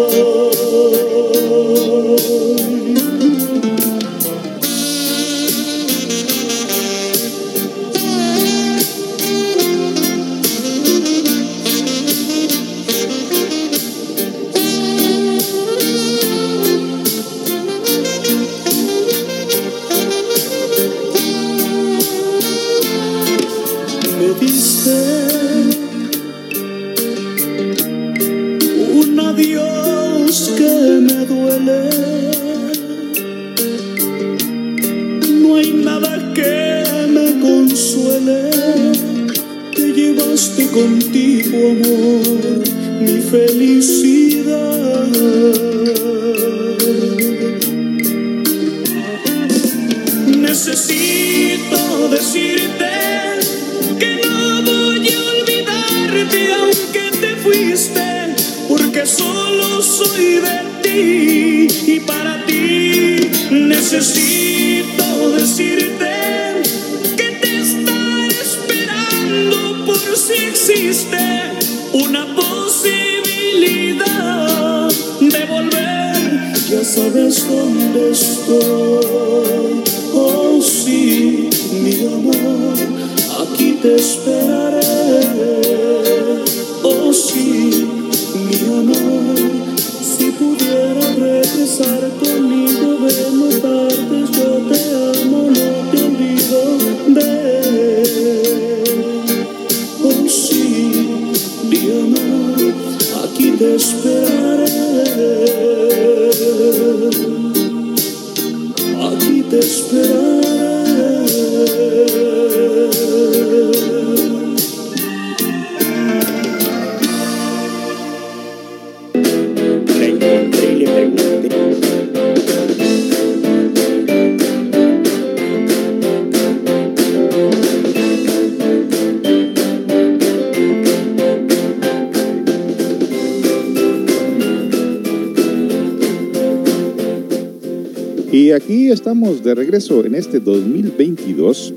Speaker 1: De regreso en este 2022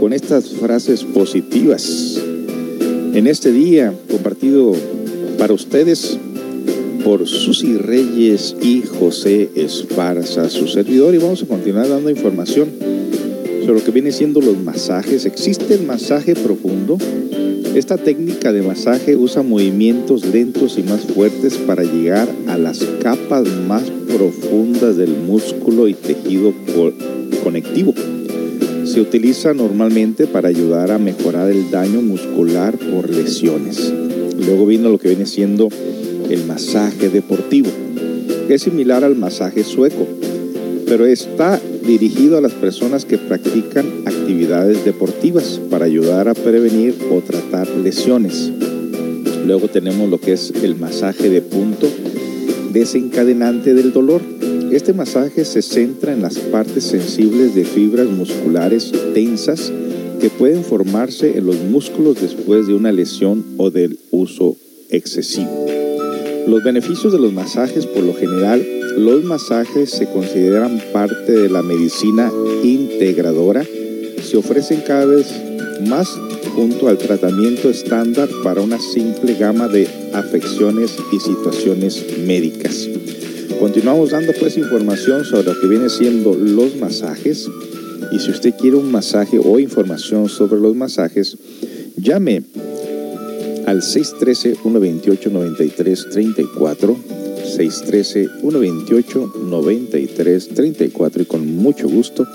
Speaker 1: con estas frases positivas. En este día compartido para ustedes por Susi Reyes y José Esparza, su servidor, y vamos a continuar dando información sobre lo que viene siendo los masajes. Existe el masaje profundo. Esta técnica de masaje usa movimientos lentos y más fuertes para llegar a las capas más profundas del músculo y tejido co- conectivo. Se utiliza normalmente para ayudar a mejorar el daño muscular por lesiones. Luego vino lo que viene siendo el masaje deportivo, que es similar al masaje sueco, pero está dirigido a las personas que practican actividades deportivas para ayudar a prevenir o tratar lesiones. Luego tenemos lo que es el masaje de punto desencadenante del dolor. Este masaje se centra en las partes sensibles de fibras musculares tensas que pueden formarse en los músculos después de una lesión o del uso excesivo. Los beneficios de los masajes, por lo general, los masajes se consideran parte de la medicina integradora. Se ofrecen cada vez más junto al tratamiento estándar para una simple gama de afecciones y situaciones médicas. Continuamos dando pues información sobre lo que viene siendo los masajes. Y si usted quiere un masaje o información sobre los masajes, llame al 613-128-9334. 613-128-9334 y con mucho gusto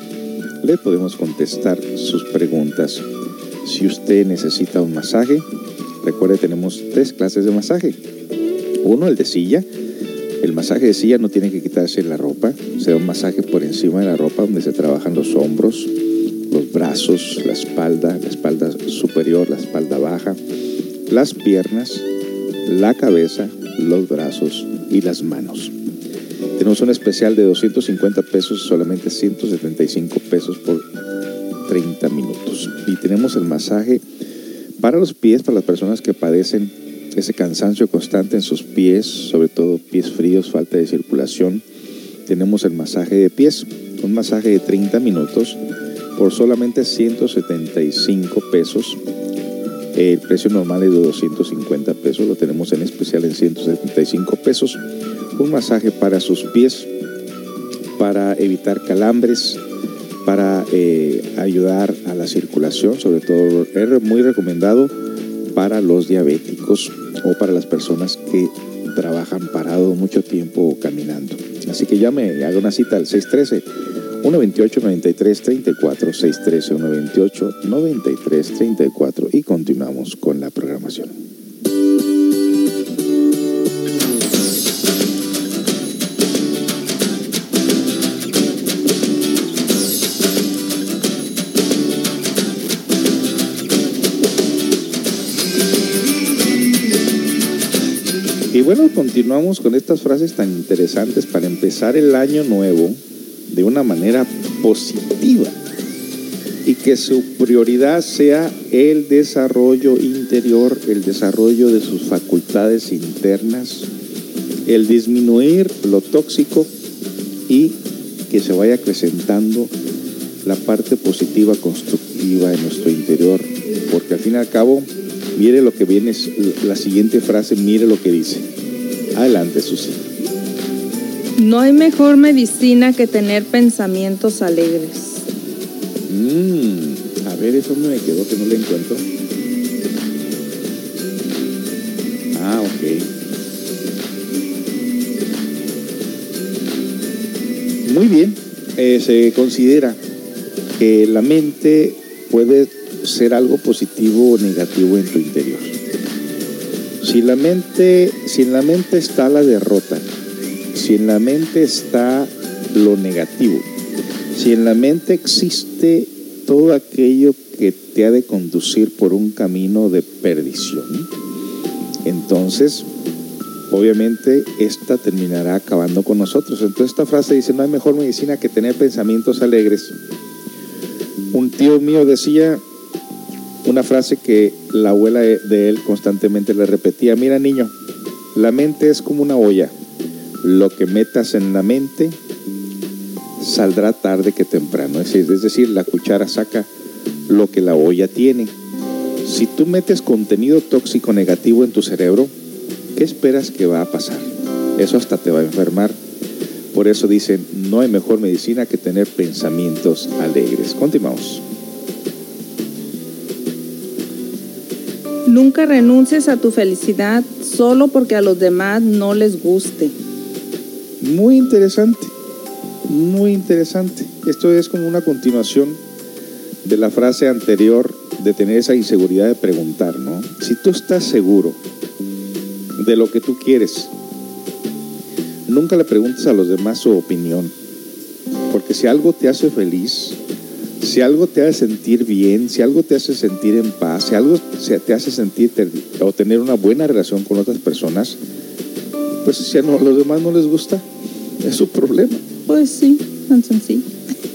Speaker 1: le podemos contestar sus preguntas. Si usted necesita un masaje, recuerde tenemos tres clases de masaje. Uno, el de silla. El masaje de silla no tiene que quitarse la ropa, sea un masaje por encima de la ropa donde se trabajan los hombros, los brazos, la espalda, la espalda superior, la espalda baja, las piernas, la cabeza, los brazos y las manos. Tenemos un especial de 250 pesos, solamente 175 pesos por 30 minutos. Y tenemos el masaje para los pies, para las personas que padecen ese cansancio constante en sus pies, sobre todo pies fríos, falta de circulación. Tenemos el masaje de pies, un masaje de 30 minutos por solamente 175 pesos. El precio normal es de 250 pesos, lo tenemos en especial en 175 pesos. Un masaje para sus pies, para evitar calambres, para eh, ayudar a la circulación, sobre todo es muy recomendado para los diabéticos o para las personas que trabajan parado mucho tiempo caminando. Así que llame haga una cita al 613 128 93 34 613 128 93 34 y continuamos con la programación. Bueno, continuamos con estas frases tan interesantes para empezar el año nuevo de una manera positiva y que su prioridad sea el desarrollo interior, el desarrollo de sus facultades internas, el disminuir lo tóxico y que se vaya acrecentando la parte positiva, constructiva en nuestro interior, porque al fin y al cabo, mire lo que viene, la siguiente frase, mire lo que dice. Adelante, Susi.
Speaker 2: No hay mejor medicina que tener pensamientos alegres.
Speaker 1: Mm, a ver, eso me quedó que no le encuentro. Ah, ok. Muy bien. Eh, se considera que la mente puede ser algo positivo o negativo en tu interior. Si la mente, si en la mente está la derrota, si en la mente está lo negativo, si en la mente existe todo aquello que te ha de conducir por un camino de perdición, entonces obviamente esta terminará acabando con nosotros. Entonces esta frase dice, no hay mejor medicina que tener pensamientos alegres. Un tío mío decía una frase que la abuela de él constantemente le repetía, mira niño, la mente es como una olla, lo que metas en la mente saldrá tarde que temprano, es decir, es decir, la cuchara saca lo que la olla tiene. Si tú metes contenido tóxico negativo en tu cerebro, ¿qué esperas que va a pasar? Eso hasta te va a enfermar. Por eso dicen, no hay mejor medicina que tener pensamientos alegres. Continuamos.
Speaker 2: Nunca renuncies a tu felicidad solo porque a los demás no les guste.
Speaker 1: Muy interesante, muy interesante. Esto es como una continuación de la frase anterior de tener esa inseguridad de preguntar, ¿no? Si tú estás seguro de lo que tú quieres, nunca le preguntes a los demás su opinión, porque si algo te hace feliz, si algo te hace sentir bien, si algo te hace sentir en paz, si algo te hace sentir o tener una buena relación con otras personas, pues si a los demás no les gusta, Es su problema.
Speaker 2: Pues sí, tan sencillo.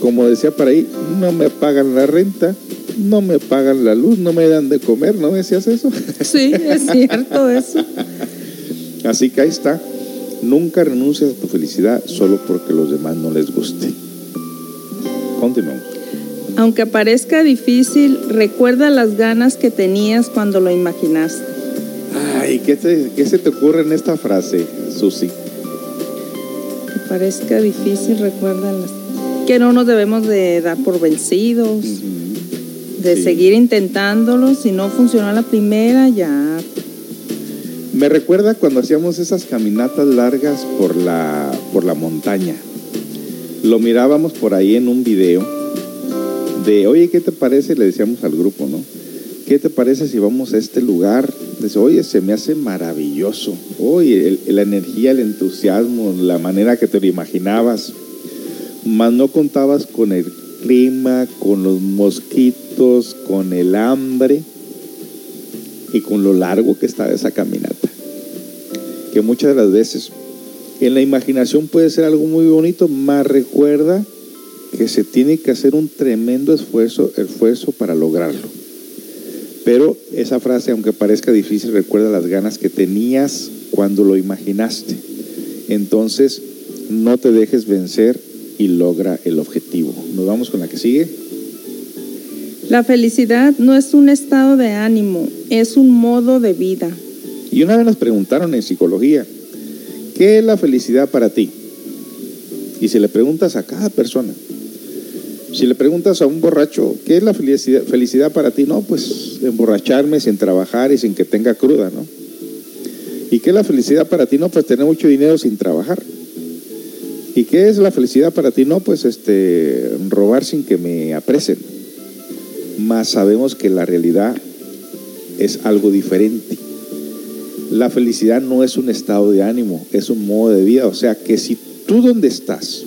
Speaker 1: Como decía por ahí, no me pagan la renta, no me pagan la luz, no me dan de comer, ¿no decías eso? [laughs]
Speaker 2: Sí, es cierto eso.
Speaker 1: Así que ahí está. Nunca renuncies a tu felicidad solo porque los demás no les guste. Continuamos.
Speaker 2: Aunque parezca difícil, recuerda las ganas que tenías cuando lo imaginaste.
Speaker 1: Ay, ¿qué, te- qué se te ocurre en esta frase, Susi?
Speaker 2: Que parezca difícil, recuerda las... Que no nos debemos de dar por vencidos, de
Speaker 1: Sí.
Speaker 2: seguir intentándolo. Si no funcionó la primera, ya.
Speaker 1: Me recuerda cuando hacíamos esas caminatas largas por la, por la montaña. Lo mirábamos por ahí en un video de, oye, ¿qué te parece? Le decíamos al grupo, ¿no? ¿Qué te parece si vamos a este lugar? Dice, oye, se me hace maravilloso. Oye, la energía, el entusiasmo, la manera que te lo imaginabas. Más no contabas con el clima, con los mosquitos, con el hambre y con lo largo que está esa caminata. Que muchas de las veces en la imaginación puede ser algo muy bonito, más recuerda que se tiene que hacer un tremendo esfuerzo, esfuerzo para lograrlo. Pero esa frase, aunque parezca difícil, recuerda las ganas que tenías cuando lo imaginaste. Entonces, no te dejes vencer y logra el objetivo. Nos vamos con la que sigue.
Speaker 2: La felicidad no es un estado de ánimo, es un modo de vida.
Speaker 1: Y una vez nos preguntaron en psicología, ¿qué es la felicidad para ti? Y si le preguntas a cada persona, si le preguntas a un borracho, ¿qué es la felicidad, felicidad para ti? No, pues emborracharme sin trabajar y sin que tenga cruda, ¿no? ¿Y qué es la felicidad para ti? No, pues tener mucho dinero sin trabajar. ¿Y qué es la felicidad para ti? No, pues este robar sin que me apresen. Más sabemos que la realidad es algo diferente. La felicidad no es un estado de ánimo, es un modo de vida. O sea que si tú donde estás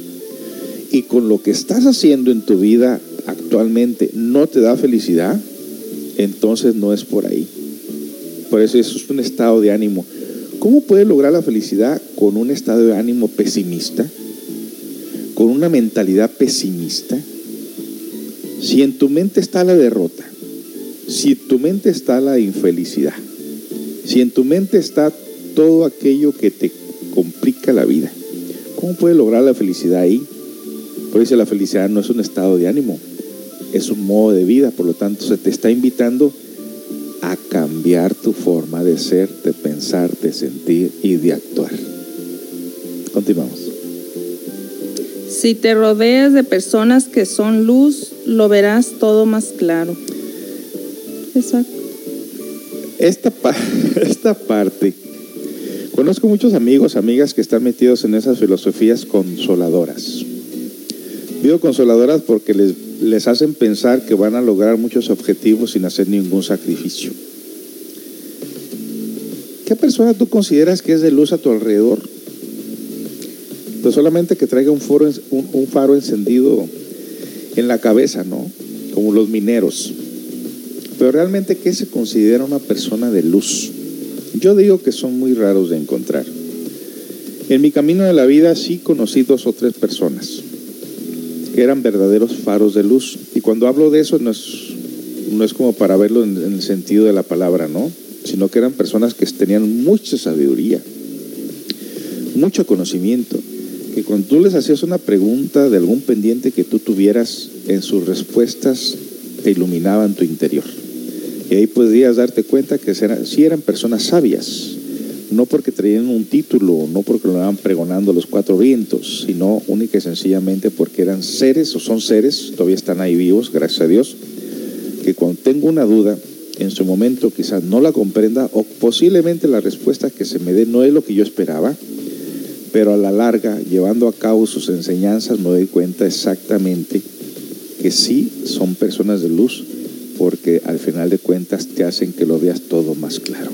Speaker 1: y con lo que estás haciendo en tu vida actualmente no te da felicidad, entonces no es por ahí. Por eso eso es un estado de ánimo. ¿Cómo puedes lograr la felicidad con un estado de ánimo pesimista? Con una mentalidad pesimista. Si en tu mente está la derrota, si en tu mente está la infelicidad, si en tu mente está todo aquello que te complica la vida, ¿cómo puedes lograr la felicidad ahí? Por eso la felicidad no es un estado de ánimo, es un modo de vida, por lo tanto se te está invitando a cambiar tu forma de ser, de pensar, de sentir y de actuar. Continuamos.
Speaker 2: Si te rodeas de personas que son luz, lo verás todo más claro. Exacto.
Speaker 1: Esta, pa- [laughs] esta parte, conozco muchos amigos, amigas que están metidos en esas filosofías consoladoras. Digo consoladoras porque les, les hacen pensar que van a lograr muchos objetivos sin hacer ningún sacrificio. ¿Qué persona tú consideras que es de luz a tu alrededor? Pues solamente que traiga un, foro, un, faro encendido en la cabeza, ¿no? Como los mineros. Pero realmente, ¿qué se considera una persona de luz? Yo digo que son muy raros de encontrar. En mi camino de la vida sí conocí dos o tres personas eran verdaderos faros de luz. Y cuando hablo de eso no es, no es como para verlo en, el sentido de la palabra, ¿no? Sino que eran personas que tenían mucha sabiduría, mucho conocimiento, que cuando tú les hacías una pregunta de algún pendiente que tú tuvieras, en sus respuestas te iluminaban tu interior. Y ahí podrías darte cuenta que eran, sí eran personas sabias, no porque traían un título, no porque lo estaban pregonando los cuatro vientos, sino única y sencillamente porque eran seres o son seres, todavía están ahí vivos, gracias a Dios, que cuando tengo una duda, en su momento quizás no la comprenda o posiblemente la respuesta que se me dé no es lo que yo esperaba, pero a la larga, llevando a cabo sus enseñanzas, me doy cuenta exactamente que sí son personas de luz, porque al final de cuentas te hacen que lo veas todo más claro.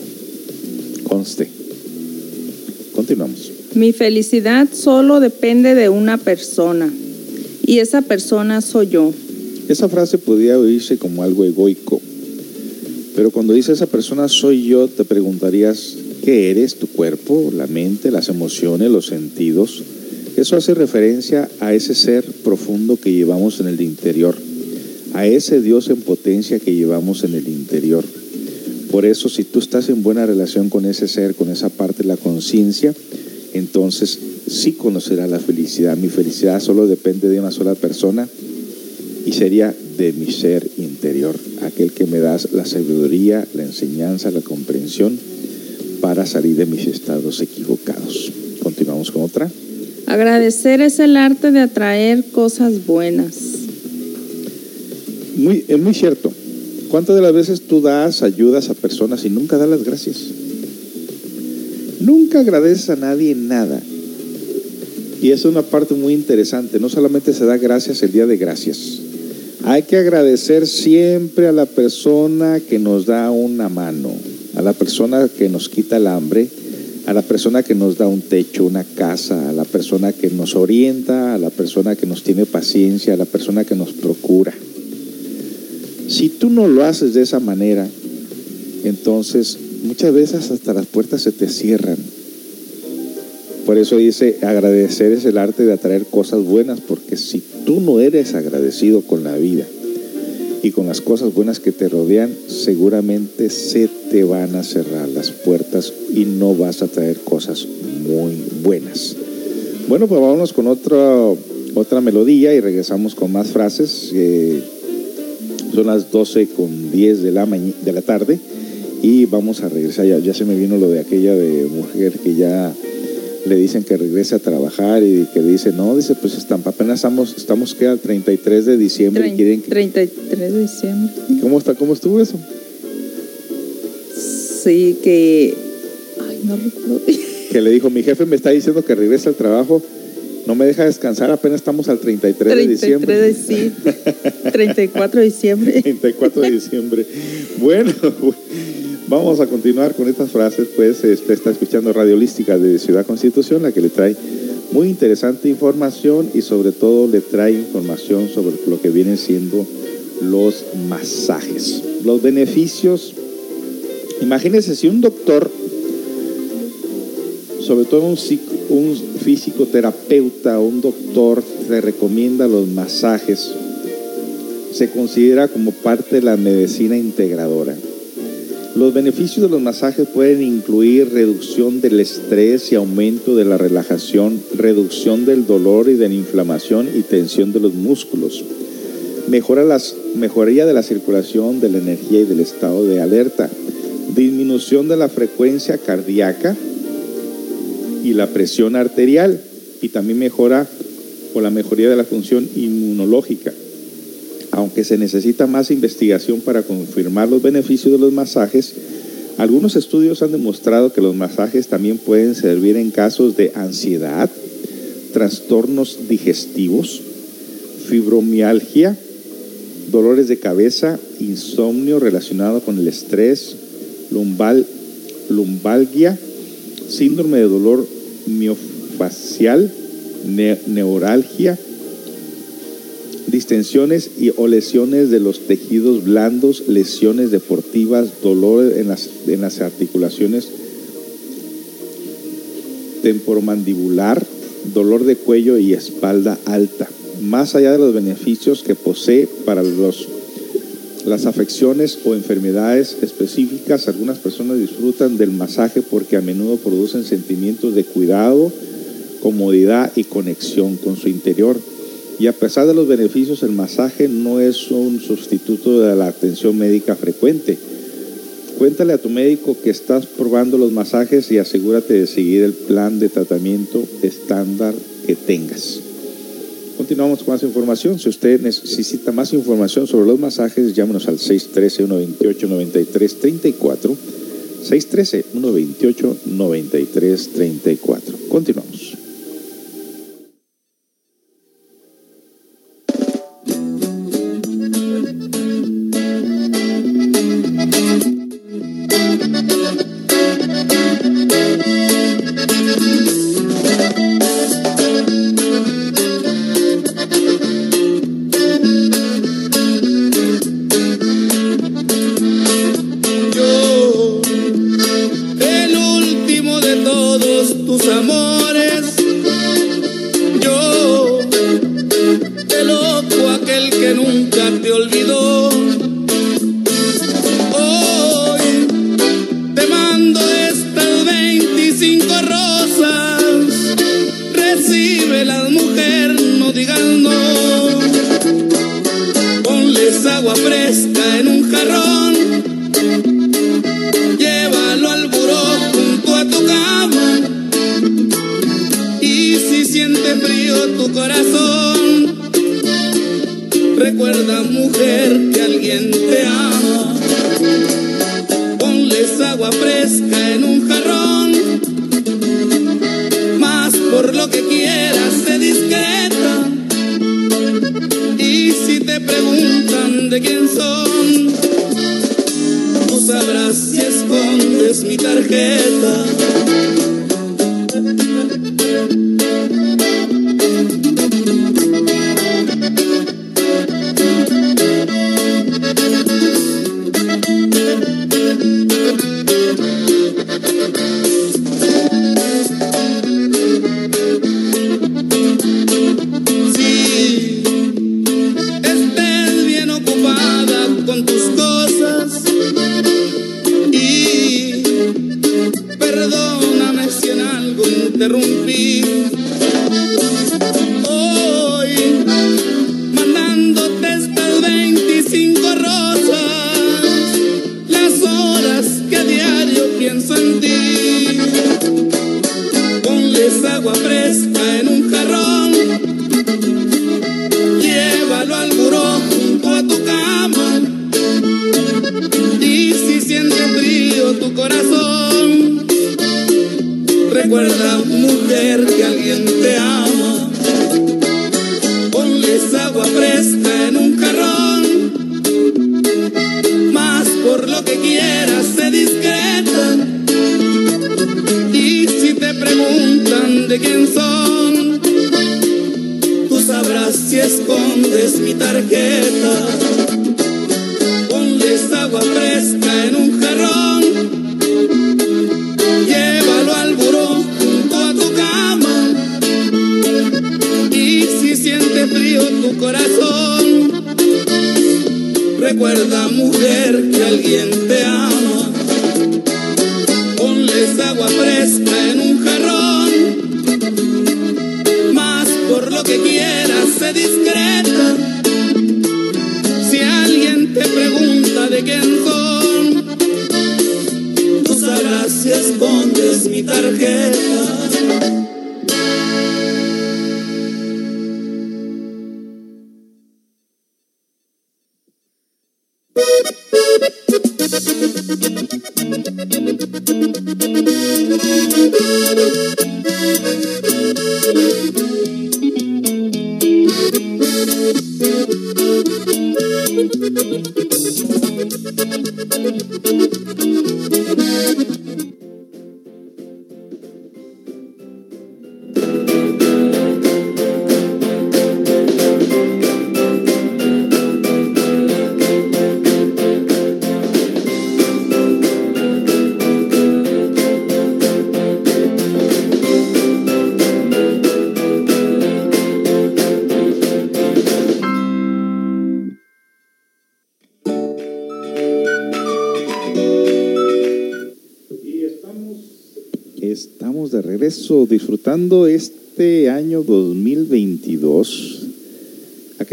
Speaker 1: Conste. Continuamos.
Speaker 2: Mi felicidad solo depende de una persona y esa persona soy yo.
Speaker 1: Esa frase podría oírse como algo egoico, pero cuando dice esa persona soy yo, te preguntarías, ¿qué eres? ¿Tu cuerpo, la mente, las emociones, los sentidos? Eso hace referencia a ese ser profundo que llevamos en el interior, a ese Dios en potencia que llevamos en el interior. Por eso, si tú estás en buena relación con ese ser, con esa parte de la conciencia, entonces sí conocerás la felicidad. Mi felicidad solo depende de una sola persona y sería de mi ser interior, aquel que me da la sabiduría, la enseñanza, la comprensión para salir de mis estados equivocados. Continuamos con otra.
Speaker 2: Agradecer es el arte de atraer cosas buenas.
Speaker 1: Muy, es muy cierto. ¿Cuántas de las veces tú das, ayudas a personas y nunca das las gracias? Nunca agradeces a nadie nada. Y eso es una parte muy interesante. No solamente se da gracias el día de gracias. Hay que agradecer siempre a la persona que nos da una mano, a la persona que nos quita el hambre, a la persona que nos da un techo, una casa, a la persona que nos orienta, a la persona que nos tiene paciencia, a la persona que nos procura. Si tú no lo haces de esa manera, entonces muchas veces hasta las puertas se te cierran. Por eso dice, agradecer es el arte de atraer cosas buenas, porque si tú no eres agradecido con la vida y con las cosas buenas que te rodean, seguramente se te van a cerrar las puertas y no vas a traer cosas muy buenas. Bueno, pues vámonos con otra, otra melodía y regresamos con más frases. Eh, son las 12 con 10 de la, de la tarde y vamos a regresar. Ya, ya se me vino lo de aquella de mujer que ya le dicen que regrese a trabajar y que dice, no, dice, pues están, apenas estamos, estamos que al 33 de diciembre y quieren que...
Speaker 2: 33 de diciembre.
Speaker 1: ¿Cómo, está, ¿Cómo estuvo eso?
Speaker 2: Sí, que. Ay, no recuerdo.
Speaker 1: Que le dijo, mi jefe me está diciendo que regrese al trabajo, no me deja descansar, apenas estamos al 33, de
Speaker 2: 33
Speaker 1: diciembre.
Speaker 2: de sí. 34 de diciembre. [laughs]
Speaker 1: 34 de diciembre. Bueno, [laughs] vamos a continuar con estas frases, pues este, está escuchando Radio Holística de Ciudad Constitución, la que le trae muy interesante información y sobre todo le trae información sobre lo que vienen siendo los masajes. Los beneficios, imagínense si un doctor, sobre todo un, psic- un fisicoterapeuta, un doctor, te recomienda los masajes, se considera como parte de la medicina integradora. Los beneficios de los masajes pueden incluir reducción del estrés y aumento de la relajación, reducción del dolor y de la inflamación y tensión de los músculos. Mejora las, mejoría de la circulación, de la energía y del estado de alerta. Disminución de la frecuencia cardíaca y la presión arterial. Y también mejora o la mejoría de la función inmunológica aunque se necesita más investigación para confirmar los beneficios de los masajes, algunos estudios han demostrado que los masajes también pueden servir en casos de ansiedad, trastornos digestivos, fibromialgia, dolores de cabeza, insomnio relacionado con el estrés, lumbal, lumbalgia, síndrome de dolor miofacial, ne- neuralgia, distensiones y, o lesiones de los tejidos blandos, lesiones deportivas, dolor en las, en las articulaciones temporomandibular, dolor de cuello y espalda alta. Más allá de los beneficios que posee para los, las afecciones o enfermedades específicas, algunas personas disfrutan del masaje porque a menudo producen sentimientos de cuidado, comodidad y conexión con su interior. Y a pesar de los beneficios, el masaje no es un sustituto de la atención médica frecuente. Cuéntale a tu médico que estás probando los masajes y asegúrate de seguir el plan de tratamiento estándar que tengas. Continuamos con más información. Si usted necesita más información sobre los masajes, llámenos al 613-128-9334. 613-128-9334. Continuamos.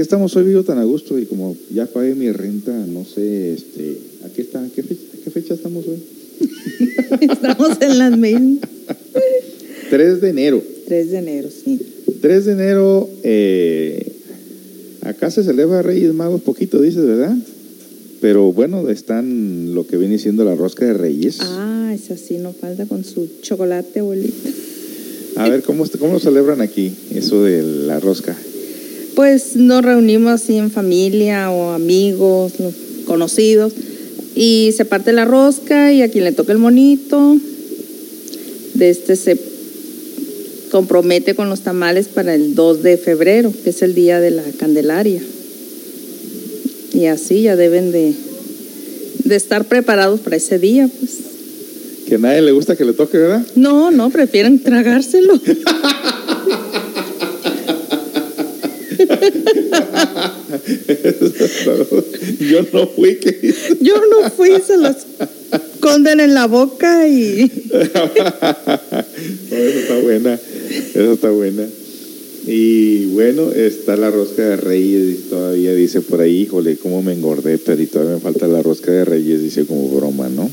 Speaker 1: Estamos hoy vivo tan a gusto y como ya pagué mi renta, no sé, este, aquí está, ¿qué fecha, qué fecha estamos hoy? [laughs]
Speaker 2: Estamos en las mil.
Speaker 1: 3 de enero.
Speaker 2: 3 de enero, sí.
Speaker 1: 3 de enero, eh, acá se celebra Reyes Magos poquito, dices, ¿verdad? Pero bueno, están lo que viene siendo la rosca de Reyes.
Speaker 2: Ah, esa sí, no falta con su chocolate, abuelita.
Speaker 1: A ver, ¿cómo, ¿cómo lo celebran aquí, eso de la rosca?
Speaker 2: Pues nos reunimos así en familia o amigos, conocidos, y se parte la rosca y a quien le toque el monito, de este se compromete con los tamales para el 2 de febrero, que es el día de la Candelaria. Y así ya deben de, de estar preparados para ese día, pues.
Speaker 1: Que a nadie le gusta que le toque, ¿verdad?
Speaker 2: No, no, prefieren tragárselo. [laughs] [laughs]
Speaker 1: Yo no fui, que
Speaker 2: Yo no fui, se los esconden en la boca y
Speaker 1: No, [laughs] Eso está buena, eso está buena. Y bueno, está la rosca de Reyes, y todavía dice por ahí, híjole, cómo me engordé, pero y todavía me falta la rosca de Reyes, dice como broma, ¿no?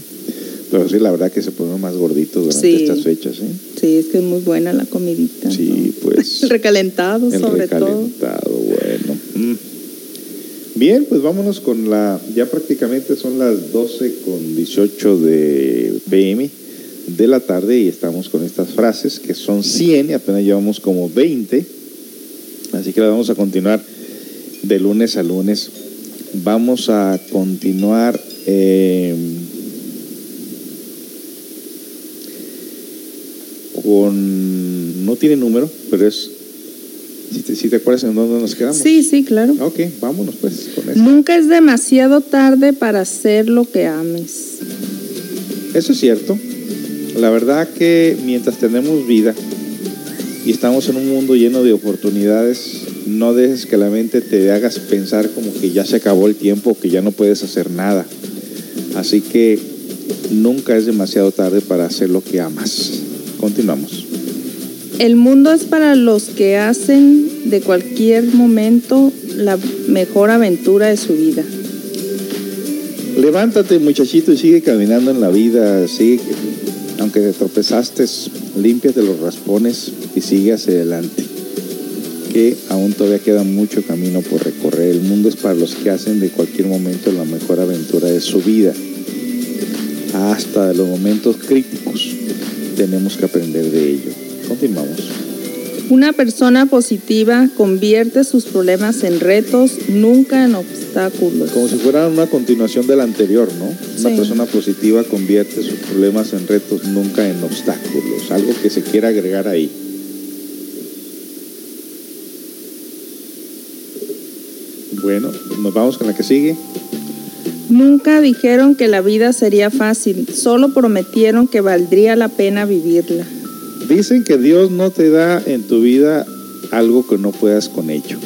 Speaker 1: Pero sí, la verdad que se ponen más gorditos durante
Speaker 2: Sí.
Speaker 1: estas fechas, ¿eh?
Speaker 2: sí, es que es muy buena la comidita.
Speaker 1: Sí, pues. [laughs]
Speaker 2: El recalentado,
Speaker 1: El
Speaker 2: sobre todo.
Speaker 1: recalentado, bueno. Mm. Bien, pues vámonos con la. Ya prácticamente son las 12 con 18 de PM de la tarde y estamos con estas frases que son 100 y apenas llevamos como 20. Así que las vamos a continuar de lunes a lunes. Vamos a continuar. eh, con. No tiene número, pero es. Si te, si te acuerdas en dónde nos quedamos.
Speaker 2: Sí, sí, claro.
Speaker 1: Ok, vámonos pues con eso.
Speaker 2: Nunca es demasiado tarde para hacer lo que ames.
Speaker 1: Eso es cierto. La verdad que mientras tenemos vida y estamos en un mundo lleno de oportunidades, no dejes que la mente te hagas pensar como que ya se acabó el tiempo, que ya no puedes hacer nada. Así que nunca es demasiado tarde para hacer lo que amas. Continuamos.
Speaker 2: El mundo es para los que hacen de cualquier momento la mejor aventura de su vida.
Speaker 1: Levántate muchachito y sigue caminando en la vida, sigue, aunque te tropezaste, límpiate los raspones y sigue hacia adelante. Que aún todavía queda mucho camino por recorrer. El mundo es para los que hacen de cualquier momento la mejor aventura de su vida. Hasta de los momentos críticos tenemos que aprender de ello. Continuamos.
Speaker 2: Una persona positiva convierte sus problemas en retos, nunca en obstáculos.
Speaker 1: Como si fuera una continuación de la anterior, ¿no? Una
Speaker 2: Sí.
Speaker 1: persona positiva convierte sus problemas en retos, nunca en obstáculos. Algo que se quiera agregar ahí. Bueno, nos vamos con la que sigue.
Speaker 2: Nunca dijeron que la vida sería fácil, solo prometieron que valdría la pena vivirla.
Speaker 1: Dicen que Dios no te da en tu vida algo que no puedas con ello.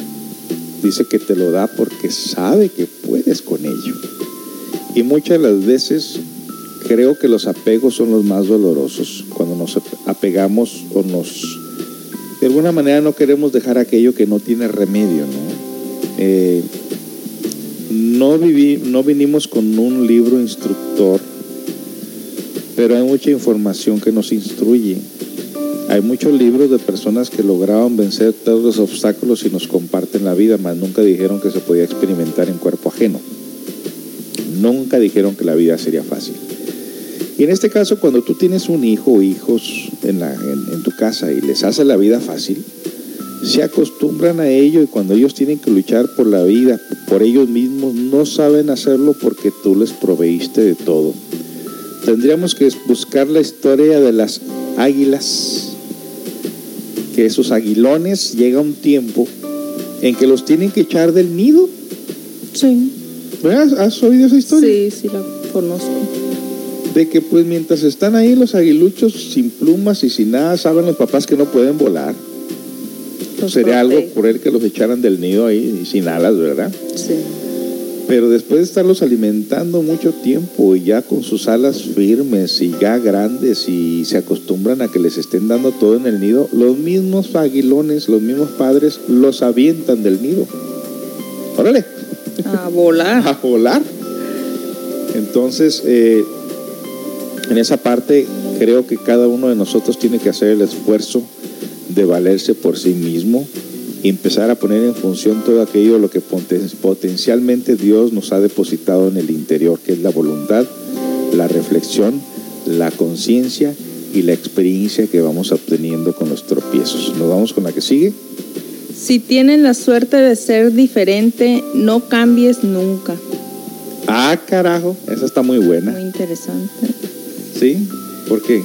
Speaker 1: Dice que te lo da porque sabe que puedes con ello. Y muchas de las veces creo que los apegos son los más dolorosos. Cuando nos apegamos o nos... De alguna manera no queremos dejar aquello que no tiene remedio, ¿no? Eh, no, viví, no vinimos con un libro instructor, pero hay mucha información que nos instruye. Hay muchos libros de personas que lograron vencer todos los obstáculos y nos comparten la vida, mas nunca dijeron que se podía experimentar en cuerpo ajeno. Nunca dijeron que la vida sería fácil. Y en este caso, cuando tú tienes un hijo o hijos en, la, en, en tu casa y les hace la vida fácil, se acostumbran a ello y cuando ellos tienen que luchar por la vida, por ellos mismos, no saben hacerlo porque tú les proveíste de todo. Tendríamos que buscar la historia de las águilas, que esos aguilones llega un tiempo en que los tienen que echar del nido.
Speaker 2: Sí.
Speaker 1: ¿Has oído esa historia?
Speaker 2: Sí, sí la conozco.
Speaker 1: De que pues mientras están ahí los aguiluchos sin plumas y sin nada, saben los papás que no pueden volar. Sería algo él que los echaran del nido ahí y sin alas, ¿verdad?
Speaker 2: Sí.
Speaker 1: Pero después de estarlos alimentando mucho tiempo y ya con sus alas firmes y ya grandes y se acostumbran a que les estén dando todo en el nido, los mismos aguilones, los mismos padres los avientan del nido. Órale,
Speaker 2: A volar. [laughs]
Speaker 1: a volar. Entonces, eh, en esa parte creo que cada uno de nosotros tiene que hacer el esfuerzo de valerse por sí mismo y empezar a poner en función todo aquello lo que poten- potencialmente Dios nos ha depositado en el interior, que es la voluntad, la reflexión, la conciencia y la experiencia que vamos obteniendo con los tropiezos. Nos vamos con la que sigue.
Speaker 2: Si tienen la suerte de ser diferente, no cambies nunca.
Speaker 1: Ah, carajo, esa está muy buena.
Speaker 2: Muy interesante.
Speaker 1: ¿Sí? ¿Por qué?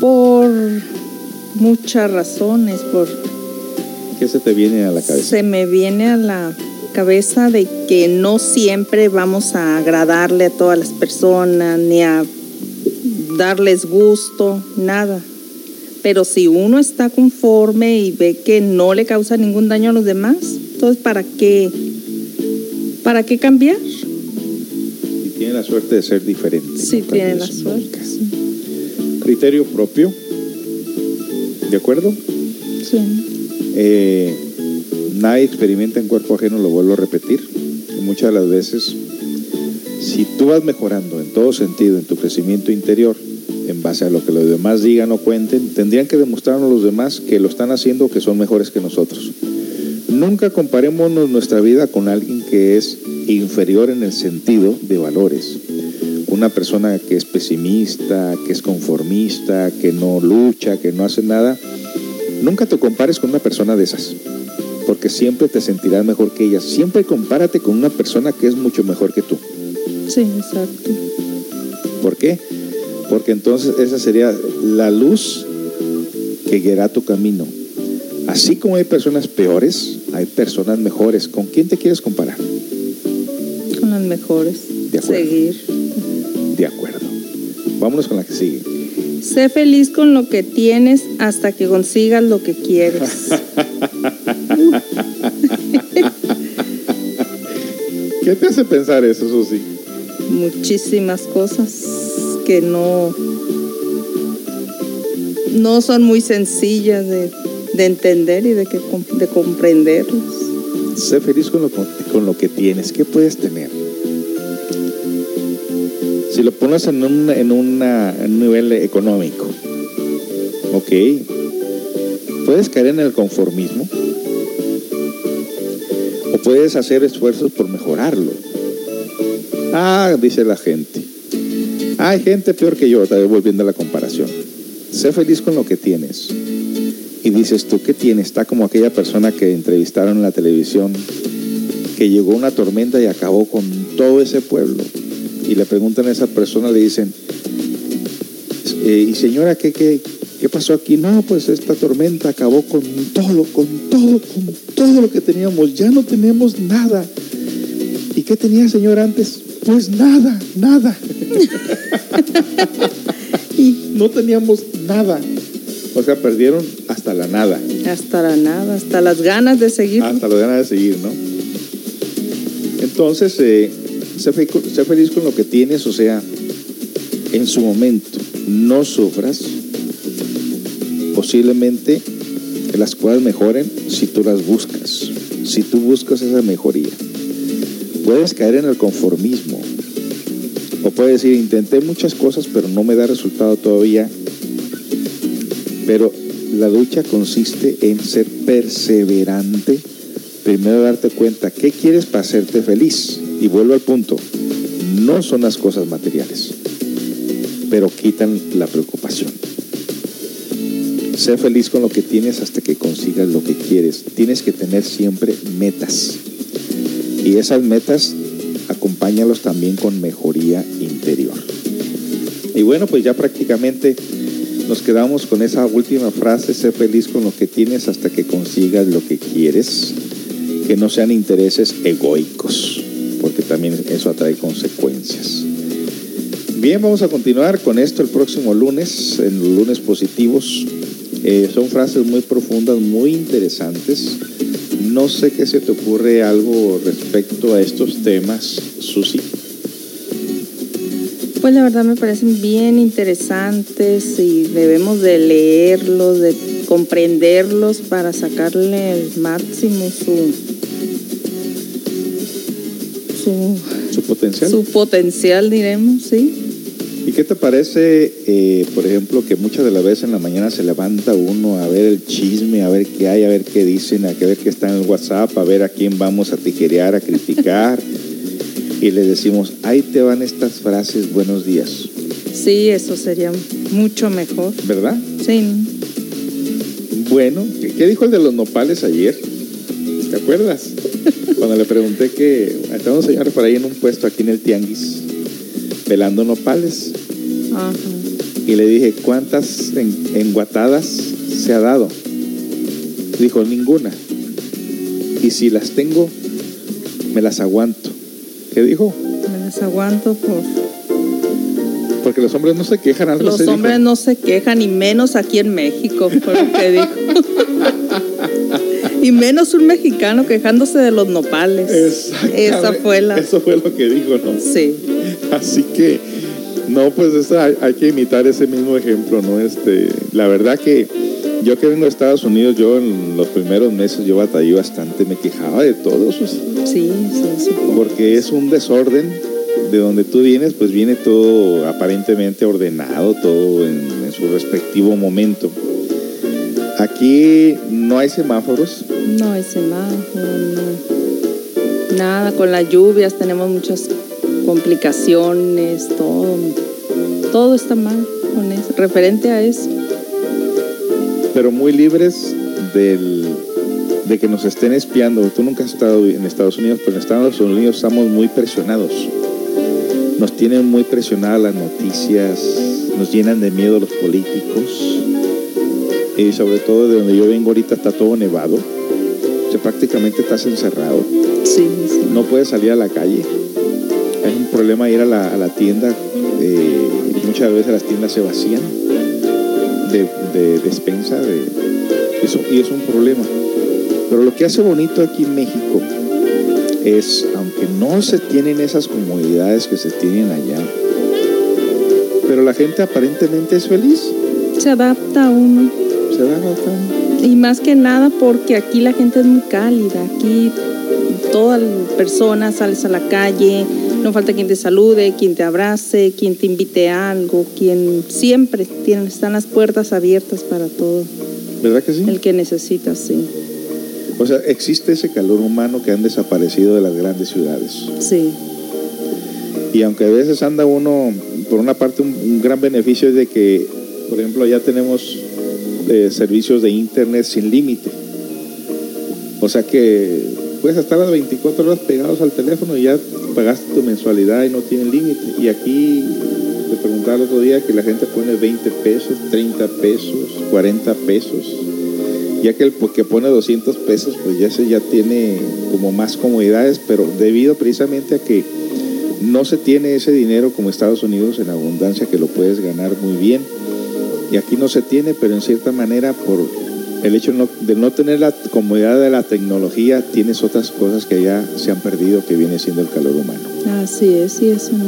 Speaker 2: Por muchas razones, por
Speaker 1: ¿Qué se te viene a la cabeza?
Speaker 2: se me viene a la cabeza de que no siempre vamos a agradarle a todas las personas ni a darles gusto, nada. Pero si uno está conforme y ve que no le causa ningún daño a los demás, entonces ¿para qué? ¿Para qué cambiar?
Speaker 1: Y tiene la suerte de ser diferente.
Speaker 2: Si
Speaker 1: no
Speaker 2: tiene la suerte. sí.
Speaker 1: Criterio propio. ¿De acuerdo?
Speaker 2: Sí.
Speaker 1: Eh, nadie experimenta en cuerpo ajeno, lo vuelvo a repetir. Muchas de las veces, si tú vas mejorando en todo sentido, en tu crecimiento interior, en base a lo que los demás digan o cuenten, tendrían que demostrarnos los demás que lo están haciendo o que son mejores que nosotros. Nunca comparémonos nuestra vida con alguien que es inferior en el sentido de valores. Una persona que es pesimista, que es conformista, que no lucha, que no hace nada. Nunca te compares con una persona de esas, porque siempre te sentirás mejor que ella. Siempre compárate con una persona que es mucho mejor que tú.
Speaker 2: Sí, exacto.
Speaker 1: ¿Por qué? Porque entonces esa sería la luz que guiará tu camino. Así como hay personas peores, hay personas mejores. ¿Con quién te quieres comparar?
Speaker 2: Con las mejores.
Speaker 1: De acuerdo.
Speaker 2: Seguir.
Speaker 1: De acuerdo. Vámonos con la que sigue.
Speaker 2: Sé feliz con lo que tienes hasta que consigas lo que quieres. [laughs]
Speaker 1: ¿Qué te hace pensar eso, Susi?
Speaker 2: Muchísimas cosas que no, no son muy sencillas de, de entender y de, que, de comprenderlas.
Speaker 1: Sé feliz con lo, con lo que tienes. ¿Qué puedes tener? Si lo pones en un, en un nivel económico, ok, puedes caer en el conformismo o puedes hacer esfuerzos por mejorarlo. Ah, dice la gente. Hay gente peor que yo, vez volviendo a la comparación. Sé feliz con lo que tienes. Y dices tú, ¿qué tienes? Está como aquella persona que entrevistaron en la televisión, que llegó una tormenta y acabó con todo ese pueblo. Y le preguntan a esa persona, le dicen, eh, y señora, ¿qué, qué, ¿qué pasó aquí? No, pues esta tormenta acabó con todo, con todo, con todo lo que teníamos. Ya no tenemos nada. ¿Y qué tenía señor antes? Pues nada, nada. [laughs] no teníamos nada. O sea, perdieron hasta la nada.
Speaker 2: Hasta la nada, hasta las ganas de seguir.
Speaker 1: Hasta lo ganas de seguir, ¿no? Entonces, eh, sé, fe- sé feliz con lo que tienes, o sea, en su momento, no sufras. Posiblemente las cosas mejoren si tú las buscas, si tú buscas esa mejoría. Puedes caer en el conformismo, o puedes decir, intenté muchas cosas, pero no me da resultado todavía. Pero la lucha consiste en ser perseverante. Primero darte cuenta qué quieres para hacerte feliz. Y vuelvo al punto. No son las cosas materiales, pero quitan la preocupación. Sé feliz con lo que tienes hasta que consigas lo que quieres. Tienes que tener siempre metas. Y esas metas acompáñalos también con mejoría interior. Y bueno, pues ya prácticamente nos quedamos con esa última frase, sé feliz con lo que tienes hasta que consigas lo que quieres, que no sean intereses egoicos, eso atrae consecuencias. Bien, vamos a continuar con esto el próximo lunes, en los lunes positivos. Eh, son frases muy profundas, muy interesantes. No sé qué se te ocurre algo respecto a estos temas, Susi.
Speaker 2: Pues la verdad me parecen bien interesantes y debemos de leerlos, de comprenderlos para sacarle el máximo su su,
Speaker 1: Su potencial.
Speaker 2: su potencial, diremos, sí.
Speaker 1: ¿Y qué te parece, eh, por ejemplo, que muchas de las veces en la mañana se levanta uno a ver el chisme, a ver qué hay, a ver qué dicen, a ver qué está en el WhatsApp, a ver a quién vamos a tijerear, a criticar? [laughs] y le decimos, ahí te van estas frases, buenos días,
Speaker 2: Sí, eso sería mucho mejor.
Speaker 1: ¿verdad?
Speaker 2: Sí,
Speaker 1: Bueno, ¿qué, qué dijo el de los nopales ayer? ¿Te acuerdas? Cuando le pregunté que estaba un señor por ahí en un puesto aquí en el Tianguis, pelando nopales.
Speaker 2: ajá.
Speaker 1: Y le dije, ¿cuántas en- enguatadas se ha dado? Dijo, ninguna. Y si las tengo, me las aguanto. ¿Qué dijo?
Speaker 2: Me las aguanto por...
Speaker 1: Porque los hombres no se quejan, algo
Speaker 2: Los
Speaker 1: dijo.
Speaker 2: hombres no se quejan, y menos aquí en México, fue lo que dijo. [laughs] y menos un mexicano quejándose de los nopales. Esa fue la...
Speaker 1: Eso fue lo que dijo, ¿no?
Speaker 2: Sí.
Speaker 1: Así que, no, pues eso hay, que imitar ese mismo ejemplo, ¿no? Este, la verdad que yo que vengo de Estados Unidos, yo en los primeros meses yo batallé bastante, me quejaba de todo eso,
Speaker 2: Sí, sí, supongo.
Speaker 1: porque es un desorden. De donde tú vienes, pues viene todo aparentemente ordenado, todo en, en su respectivo momento. Aquí no hay semáforos.
Speaker 2: No hay semáforo, no. Nada, con las lluvias tenemos muchas complicaciones, todo. Todo está mal con eso, referente a eso.
Speaker 1: pero muy libres del, de que nos estén espiando. Tú nunca has estado en Estados Unidos, pero en Estados Unidos estamos muy presionados. Nos tienen muy presionadas las noticias, nos llenan de miedo los políticos. Y sobre todo de donde yo vengo ahorita está todo nevado. O sea, prácticamente estás encerrado.
Speaker 2: Sí, sí.
Speaker 1: No puedes salir a la calle. Es un problema ir a la, a la tienda. eh, muchas veces las tiendas se vacían de, de despensa de, eso, y es un problema. Pero lo que hace bonito aquí en México es, aunque no se tienen esas comodidades que se tienen allá, pero la gente aparentemente es feliz.
Speaker 2: Se adapta a uno. Y más que nada porque aquí la gente es muy cálida. Aquí toda persona sales a la calle, no falta quien te salude, quien te abrace, quien te invite a algo, quien siempre tienen, están las puertas abiertas para todo
Speaker 1: ¿Verdad que sí?
Speaker 2: el que necesita, sí.
Speaker 1: O sea, existe ese calor humano que han desaparecido de las grandes ciudades.
Speaker 2: Sí,
Speaker 1: Y aunque a veces anda uno, por una parte, un, un gran beneficio es de que, por ejemplo, ya tenemos eh, servicios de internet sin límite. O sea que puedes estar las 24 horas pegados al teléfono y ya pagaste tu mensualidad y no tiene límite. Y aquí, te preguntaba el otro día que la gente pone 20 pesos, 30 pesos, 40 pesos. Ya que el que pone 200 pesos, pues ya ese ya tiene como más comodidades, pero debido precisamente a que no se tiene ese dinero como Estados Unidos en abundancia que lo puedes ganar muy bien. Y aquí no se tiene, pero en cierta manera por el hecho no- de no tener la comodidad de la tecnología, tienes otras cosas que ya se han perdido, que viene siendo el calor humano.
Speaker 2: así es, y eso no,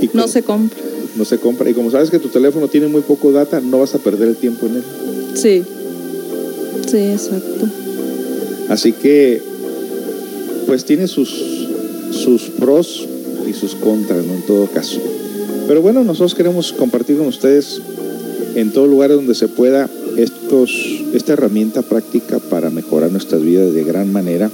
Speaker 1: Y
Speaker 2: no
Speaker 1: como-
Speaker 2: se compra.
Speaker 1: no se compra. Y como sabes que tu teléfono tiene muy poco data, no vas a perder el tiempo en él.
Speaker 2: Sí, sí, exacto.
Speaker 1: Así que, pues tiene sus, sus pros y sus contras, ¿no? En todo caso. Pero bueno, nosotros queremos compartir con ustedes en todo lugar donde se pueda estos, esta herramienta práctica para mejorar nuestras vidas de gran manera.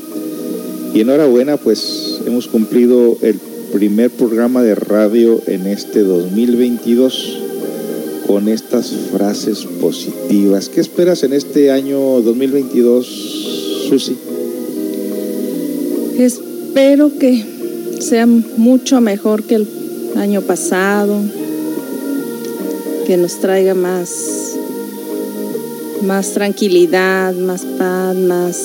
Speaker 1: Y enhorabuena, pues hemos cumplido el primer programa de radio en este 2022 con estas frases positivas. ¿Qué esperas en este año 2022, Susi?
Speaker 2: Espero que sea mucho mejor que el año pasado, que nos traiga más, más tranquilidad, más paz, más,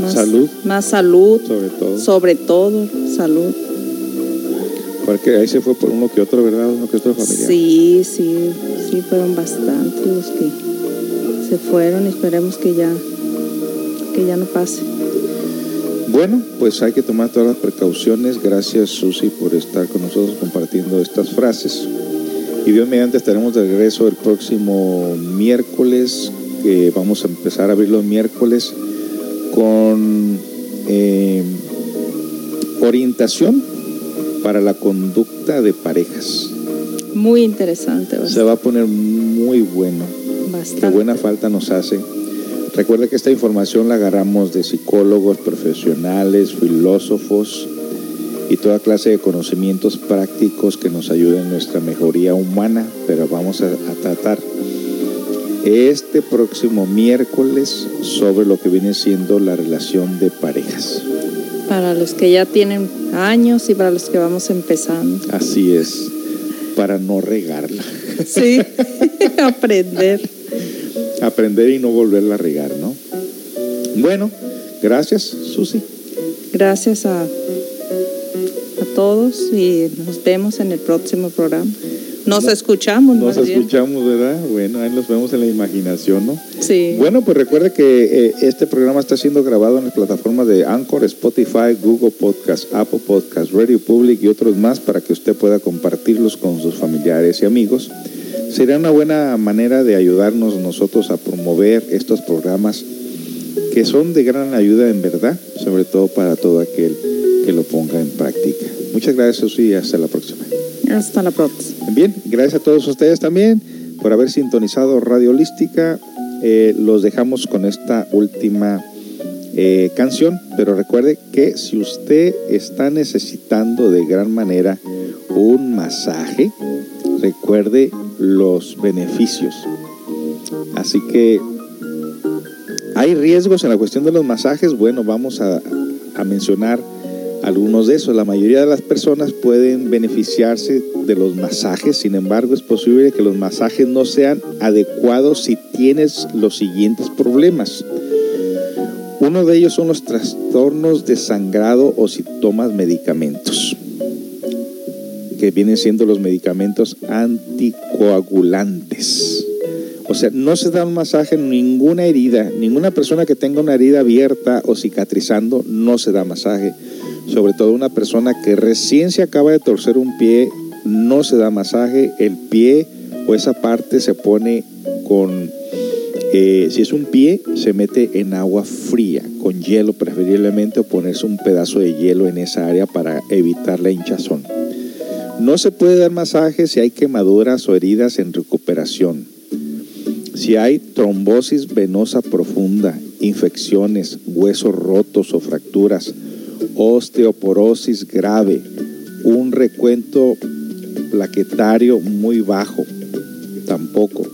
Speaker 2: más
Speaker 1: Salud.
Speaker 2: más salud,
Speaker 1: Sobre todo.
Speaker 2: sobre todo salud.
Speaker 1: Porque ahí se fue por uno que otro, ¿verdad? Uno que otro familiar.
Speaker 2: Sí, sí, sí, fueron bastantes los que se fueron y esperemos que ya, que ya no pase.
Speaker 1: Bueno, pues hay que tomar todas las precauciones. Gracias, Susi, por estar con nosotros compartiendo estas frases. Y Dios mediante estaremos de regreso el próximo miércoles, que vamos a empezar a abrir los miércoles con eh, orientación para la conducta de parejas.
Speaker 2: Muy interesante, bast-
Speaker 1: Se va a poner muy bueno. Qué
Speaker 2: bastante.
Speaker 1: buena falta nos hace. Recuerda que esta información la agarramos de psicólogos, profesionales, filósofos y toda clase de conocimientos prácticos que nos ayuden en nuestra mejoría humana, pero vamos a, a tratar este próximo miércoles sobre lo que viene siendo la relación de parejas.
Speaker 2: Para los que ya tienen años y para los que vamos empezando.
Speaker 1: Así es, para no regarla,
Speaker 2: Sí, [laughs] aprender.
Speaker 1: aprender y no volverla a regar, ¿no? Bueno, gracias, Susi.
Speaker 2: Gracias a, a todos y nos vemos en el próximo programa. Nos escuchamos,
Speaker 1: Nos
Speaker 2: más bien.
Speaker 1: escuchamos, ¿verdad? Bueno, ahí nos vemos en la imaginación, ¿no?
Speaker 2: Sí.
Speaker 1: Bueno, pues recuerde que eh, este programa está siendo grabado en las plataformas de Anchor, Spotify, Google Podcast, Apple Podcast, Radio Public y otros más para que usted pueda compartirlos con sus familiares y amigos. Sería una buena manera de ayudarnos nosotros a promover estos programas que son de gran ayuda en verdad, sobre todo para todo aquel que lo ponga en práctica. Muchas gracias, Susi, y hasta la próxima.
Speaker 2: Hasta la próxima.
Speaker 1: Bien, gracias a todos ustedes también. por haber sintonizado Radio Holística. Eh, los dejamos con esta última eh, canción, pero recuerde que si usted está necesitando de gran manera un masaje, recuerde los beneficios. Así que hay riesgos en la cuestión de los masajes. Bueno, vamos a, a mencionar algunos de esos. La mayoría de las personas pueden beneficiarse de los masajes, sin embargo es posible que los masajes no sean adecuados si tienes los siguientes problemas. Uno de ellos son los trastornos de sangrado o si tomas medicamentos, que vienen siendo los medicamentos anticoagulantes. O sea, no se da un masaje en ninguna herida, ninguna persona que tenga una herida abierta o cicatrizando, no se da masaje. Sobre todo una persona que recién se acaba de torcer un pie, no se da masaje, el pie o esa parte se pone con eh, si es un pie, se mete en agua fría, con hielo preferiblemente, o ponerse un pedazo de hielo en esa área para evitar la hinchazón. No se puede dar masaje si hay quemaduras o heridas en recuperación. Si hay trombosis venosa profunda, infecciones, huesos rotos o fracturas, osteoporosis grave, un recuento plaquetario muy bajo, tampoco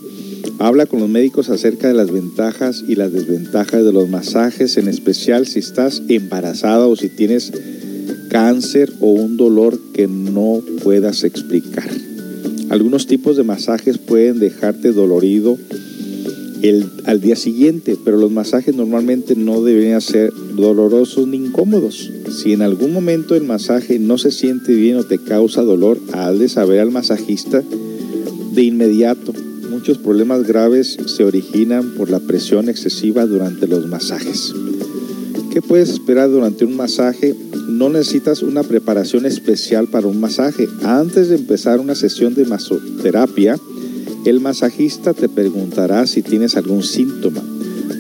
Speaker 1: Habla con los médicos acerca de las ventajas y las desventajas de los masajes, en especial si estás embarazada o si tienes cáncer o un dolor que no puedas explicar. Algunos tipos de masajes pueden dejarte dolorido al día siguiente, pero los masajes normalmente no deberían ser dolorosos ni incómodos. Si en algún momento el masaje no se siente bien o te causa dolor, haz de saber al masajista de inmediato muchos problemas graves se originan por la presión excesiva durante los masajes. ¿Qué puedes esperar durante un masaje? No necesitas una preparación especial para un masaje. Antes de empezar una sesión de masoterapia, el masajista te preguntará si tienes algún síntoma.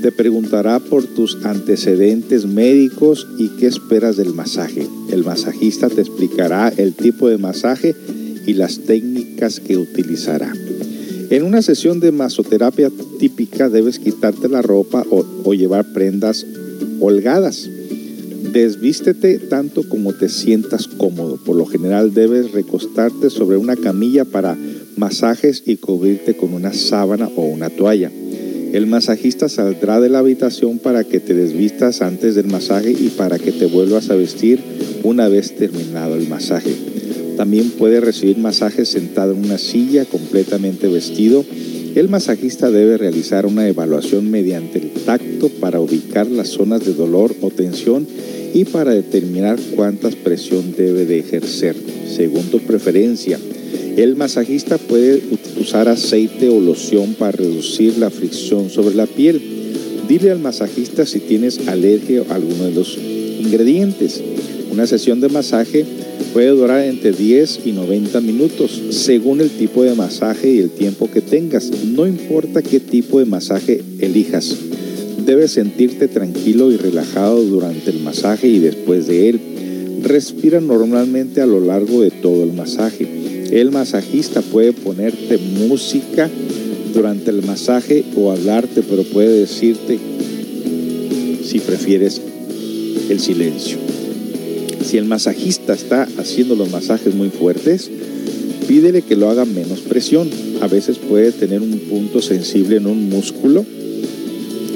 Speaker 1: Te preguntará por tus antecedentes médicos y qué esperas del masaje. El masajista te explicará el tipo de masaje y las técnicas que utilizará. En una sesión de masoterapia típica debes quitarte la ropa o, llevar prendas holgadas. Desvístete tanto como te sientas cómodo. Por lo general debes recostarte sobre una camilla para masajes y cubrirte con una sábana o una toalla. El masajista saldrá de la habitación para que te desvistas antes del masaje y para que te vuelvas a vestir una vez terminado el masaje. También puede recibir masajes sentado en una silla completamente vestido. El masajista debe realizar una evaluación mediante el tacto para ubicar las zonas de dolor o tensión y para determinar cuánta presión debe de ejercer, según tu preferencia. El masajista puede usar aceite o loción para reducir la fricción sobre la piel. Dile al masajista si tienes alergia a alguno de los ingredientes. Una sesión de masaje puede durar entre 10 y 90 minutos, según el tipo de masaje y el tiempo que tengas. No importa qué tipo de masaje elijas. Debes sentirte tranquilo y relajado durante el masaje y después de él. Respira normalmente a lo largo de todo el masaje. El masajista puede ponerte música durante el masaje o hablarte, pero puede decirte si prefieres el silencio. Si el masajista está haciendo los masajes muy fuertes, pídele que lo haga menos presión. A veces puede tener un punto sensible en un músculo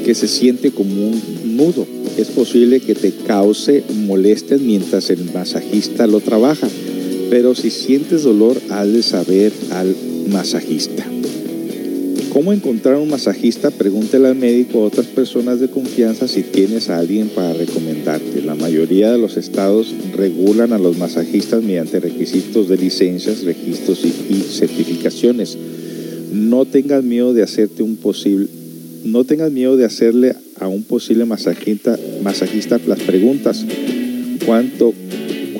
Speaker 1: que se siente como un nudo. Es posible que te cause molestias mientras el masajista lo trabaja, pero si sientes dolor, haz de saber al masajista. ¿Cómo encontrar un masajista? Pregúntele al médico o a otras personas de confianza si tienes a alguien para recomendarte. La mayoría de los estados regulan a los masajistas mediante requisitos de licencias, registros y, certificaciones. No tengas miedo de hacerte un posible, no tengas miedo de hacerle a un posible masajista, masajista las preguntas. ¿Cuánto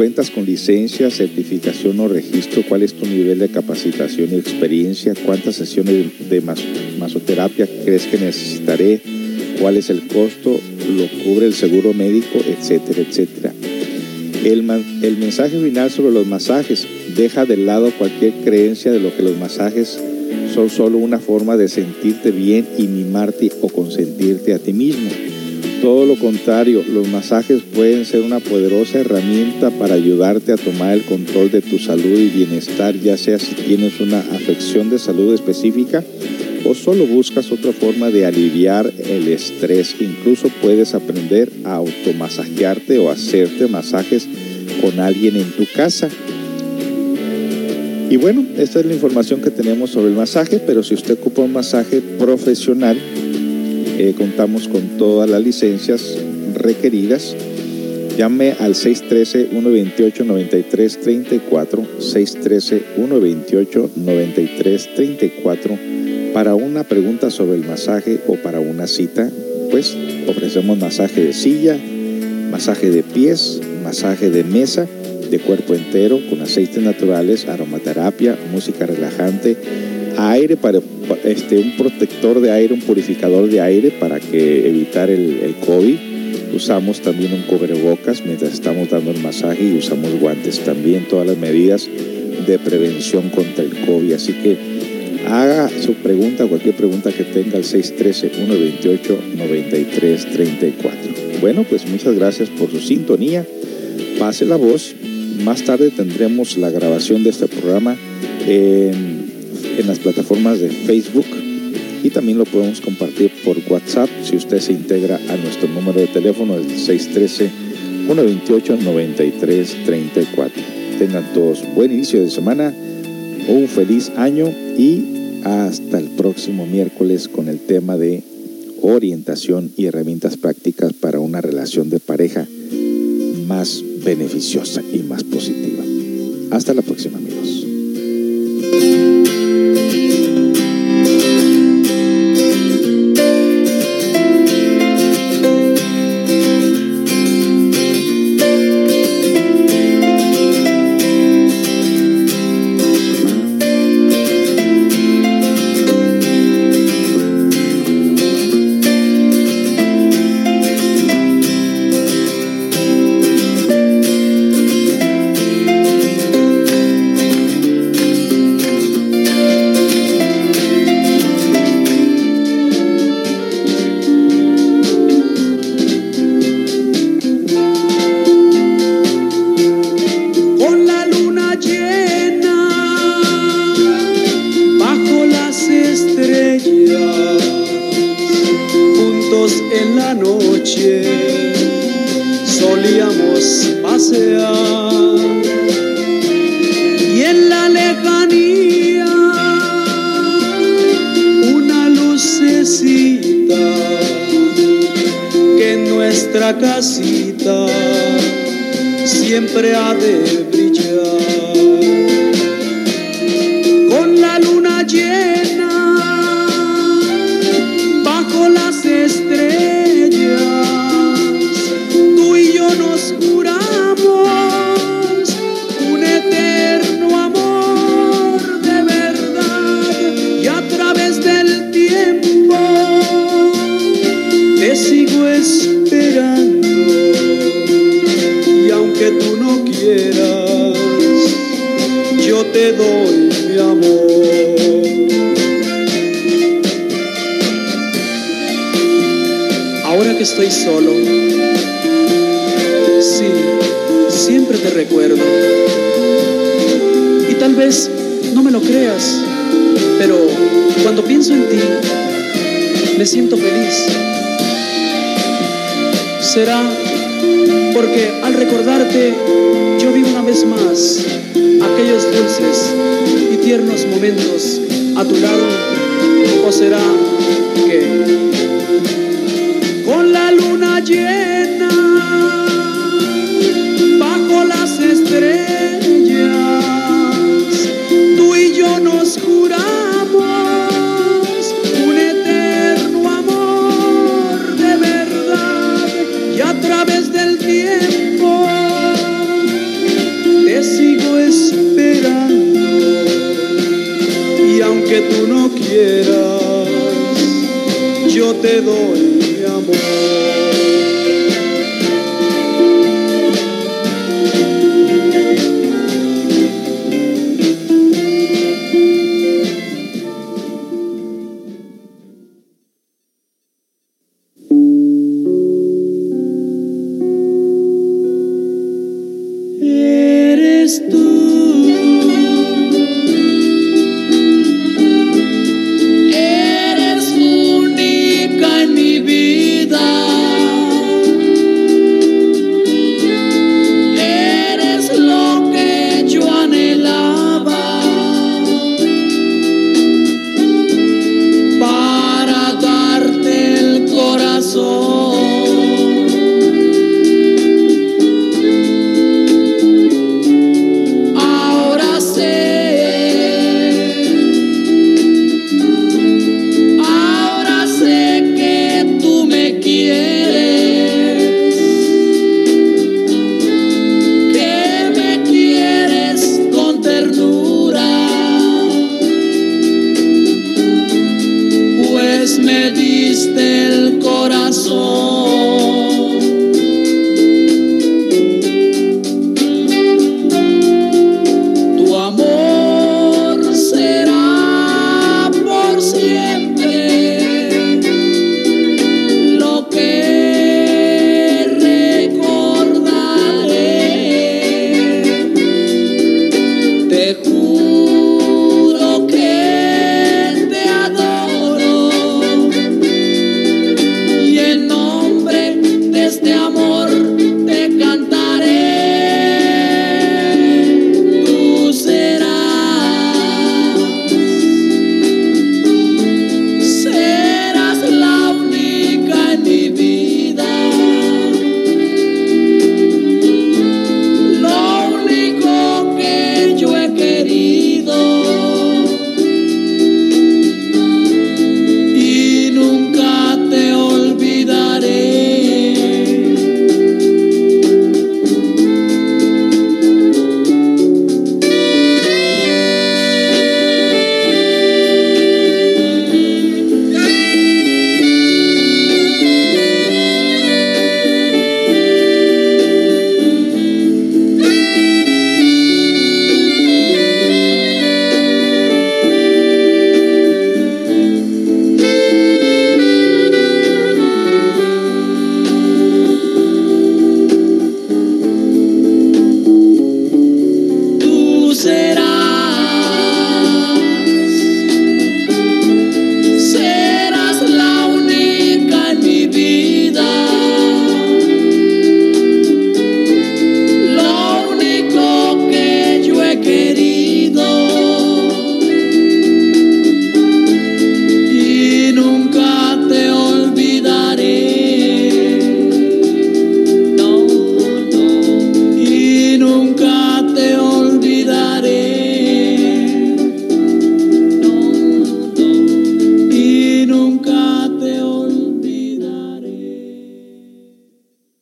Speaker 1: ¿Cuentas con licencia, certificación o registro? ¿Cuál es tu nivel de capacitación y experiencia? ¿Cuántas sesiones de masoterapia crees que necesitaré? ¿Cuál es el costo? ¿Lo cubre el seguro médico? Etcétera, etcétera. El, el mensaje final sobre los masajes deja de lado cualquier creencia de lo que los masajes son solo una forma de sentirte bien y mimarte o consentirte a ti mismo. Todo lo contrario, los masajes pueden ser una poderosa herramienta para ayudarte a tomar el control de tu salud y bienestar, ya sea si tienes una afección de salud específica o solo buscas otra forma de aliviar el estrés. Incluso puedes aprender a automasajearte o hacerte masajes con alguien en tu casa. Y bueno, esta es la información que tenemos sobre el masaje, pero si usted ocupa un masaje profesional, eh, contamos con todas las licencias requeridas. Llame al 613-128-9334, 613-128-9334 para una pregunta sobre el masaje o para una cita. Pues ofrecemos masaje de silla, masaje de pies, masaje de mesa, de cuerpo entero, con aceites naturales, aromaterapia, música relajante, aire para este, un protector de aire, un purificador de aire para que evitar el, el COVID. Usamos también un cubrebocas mientras estamos dando el masaje y usamos guantes también, todas las medidas de prevención contra el COVID. Así que haga su pregunta, cualquier pregunta que tenga al 613-128-9334. Bueno, pues muchas gracias por su sintonía. Pase la voz. Más tarde tendremos la grabación de este programa en, en las plataformas de Facebook y también lo podemos compartir por WhatsApp si usted se integra a nuestro número de teléfono, el 613-128-9334. Tengan todos buen inicio de semana, un feliz año y hasta el próximo miércoles con el tema de orientación y herramientas prácticas para una relación de pareja más beneficiosa y más positiva. Hasta la próxima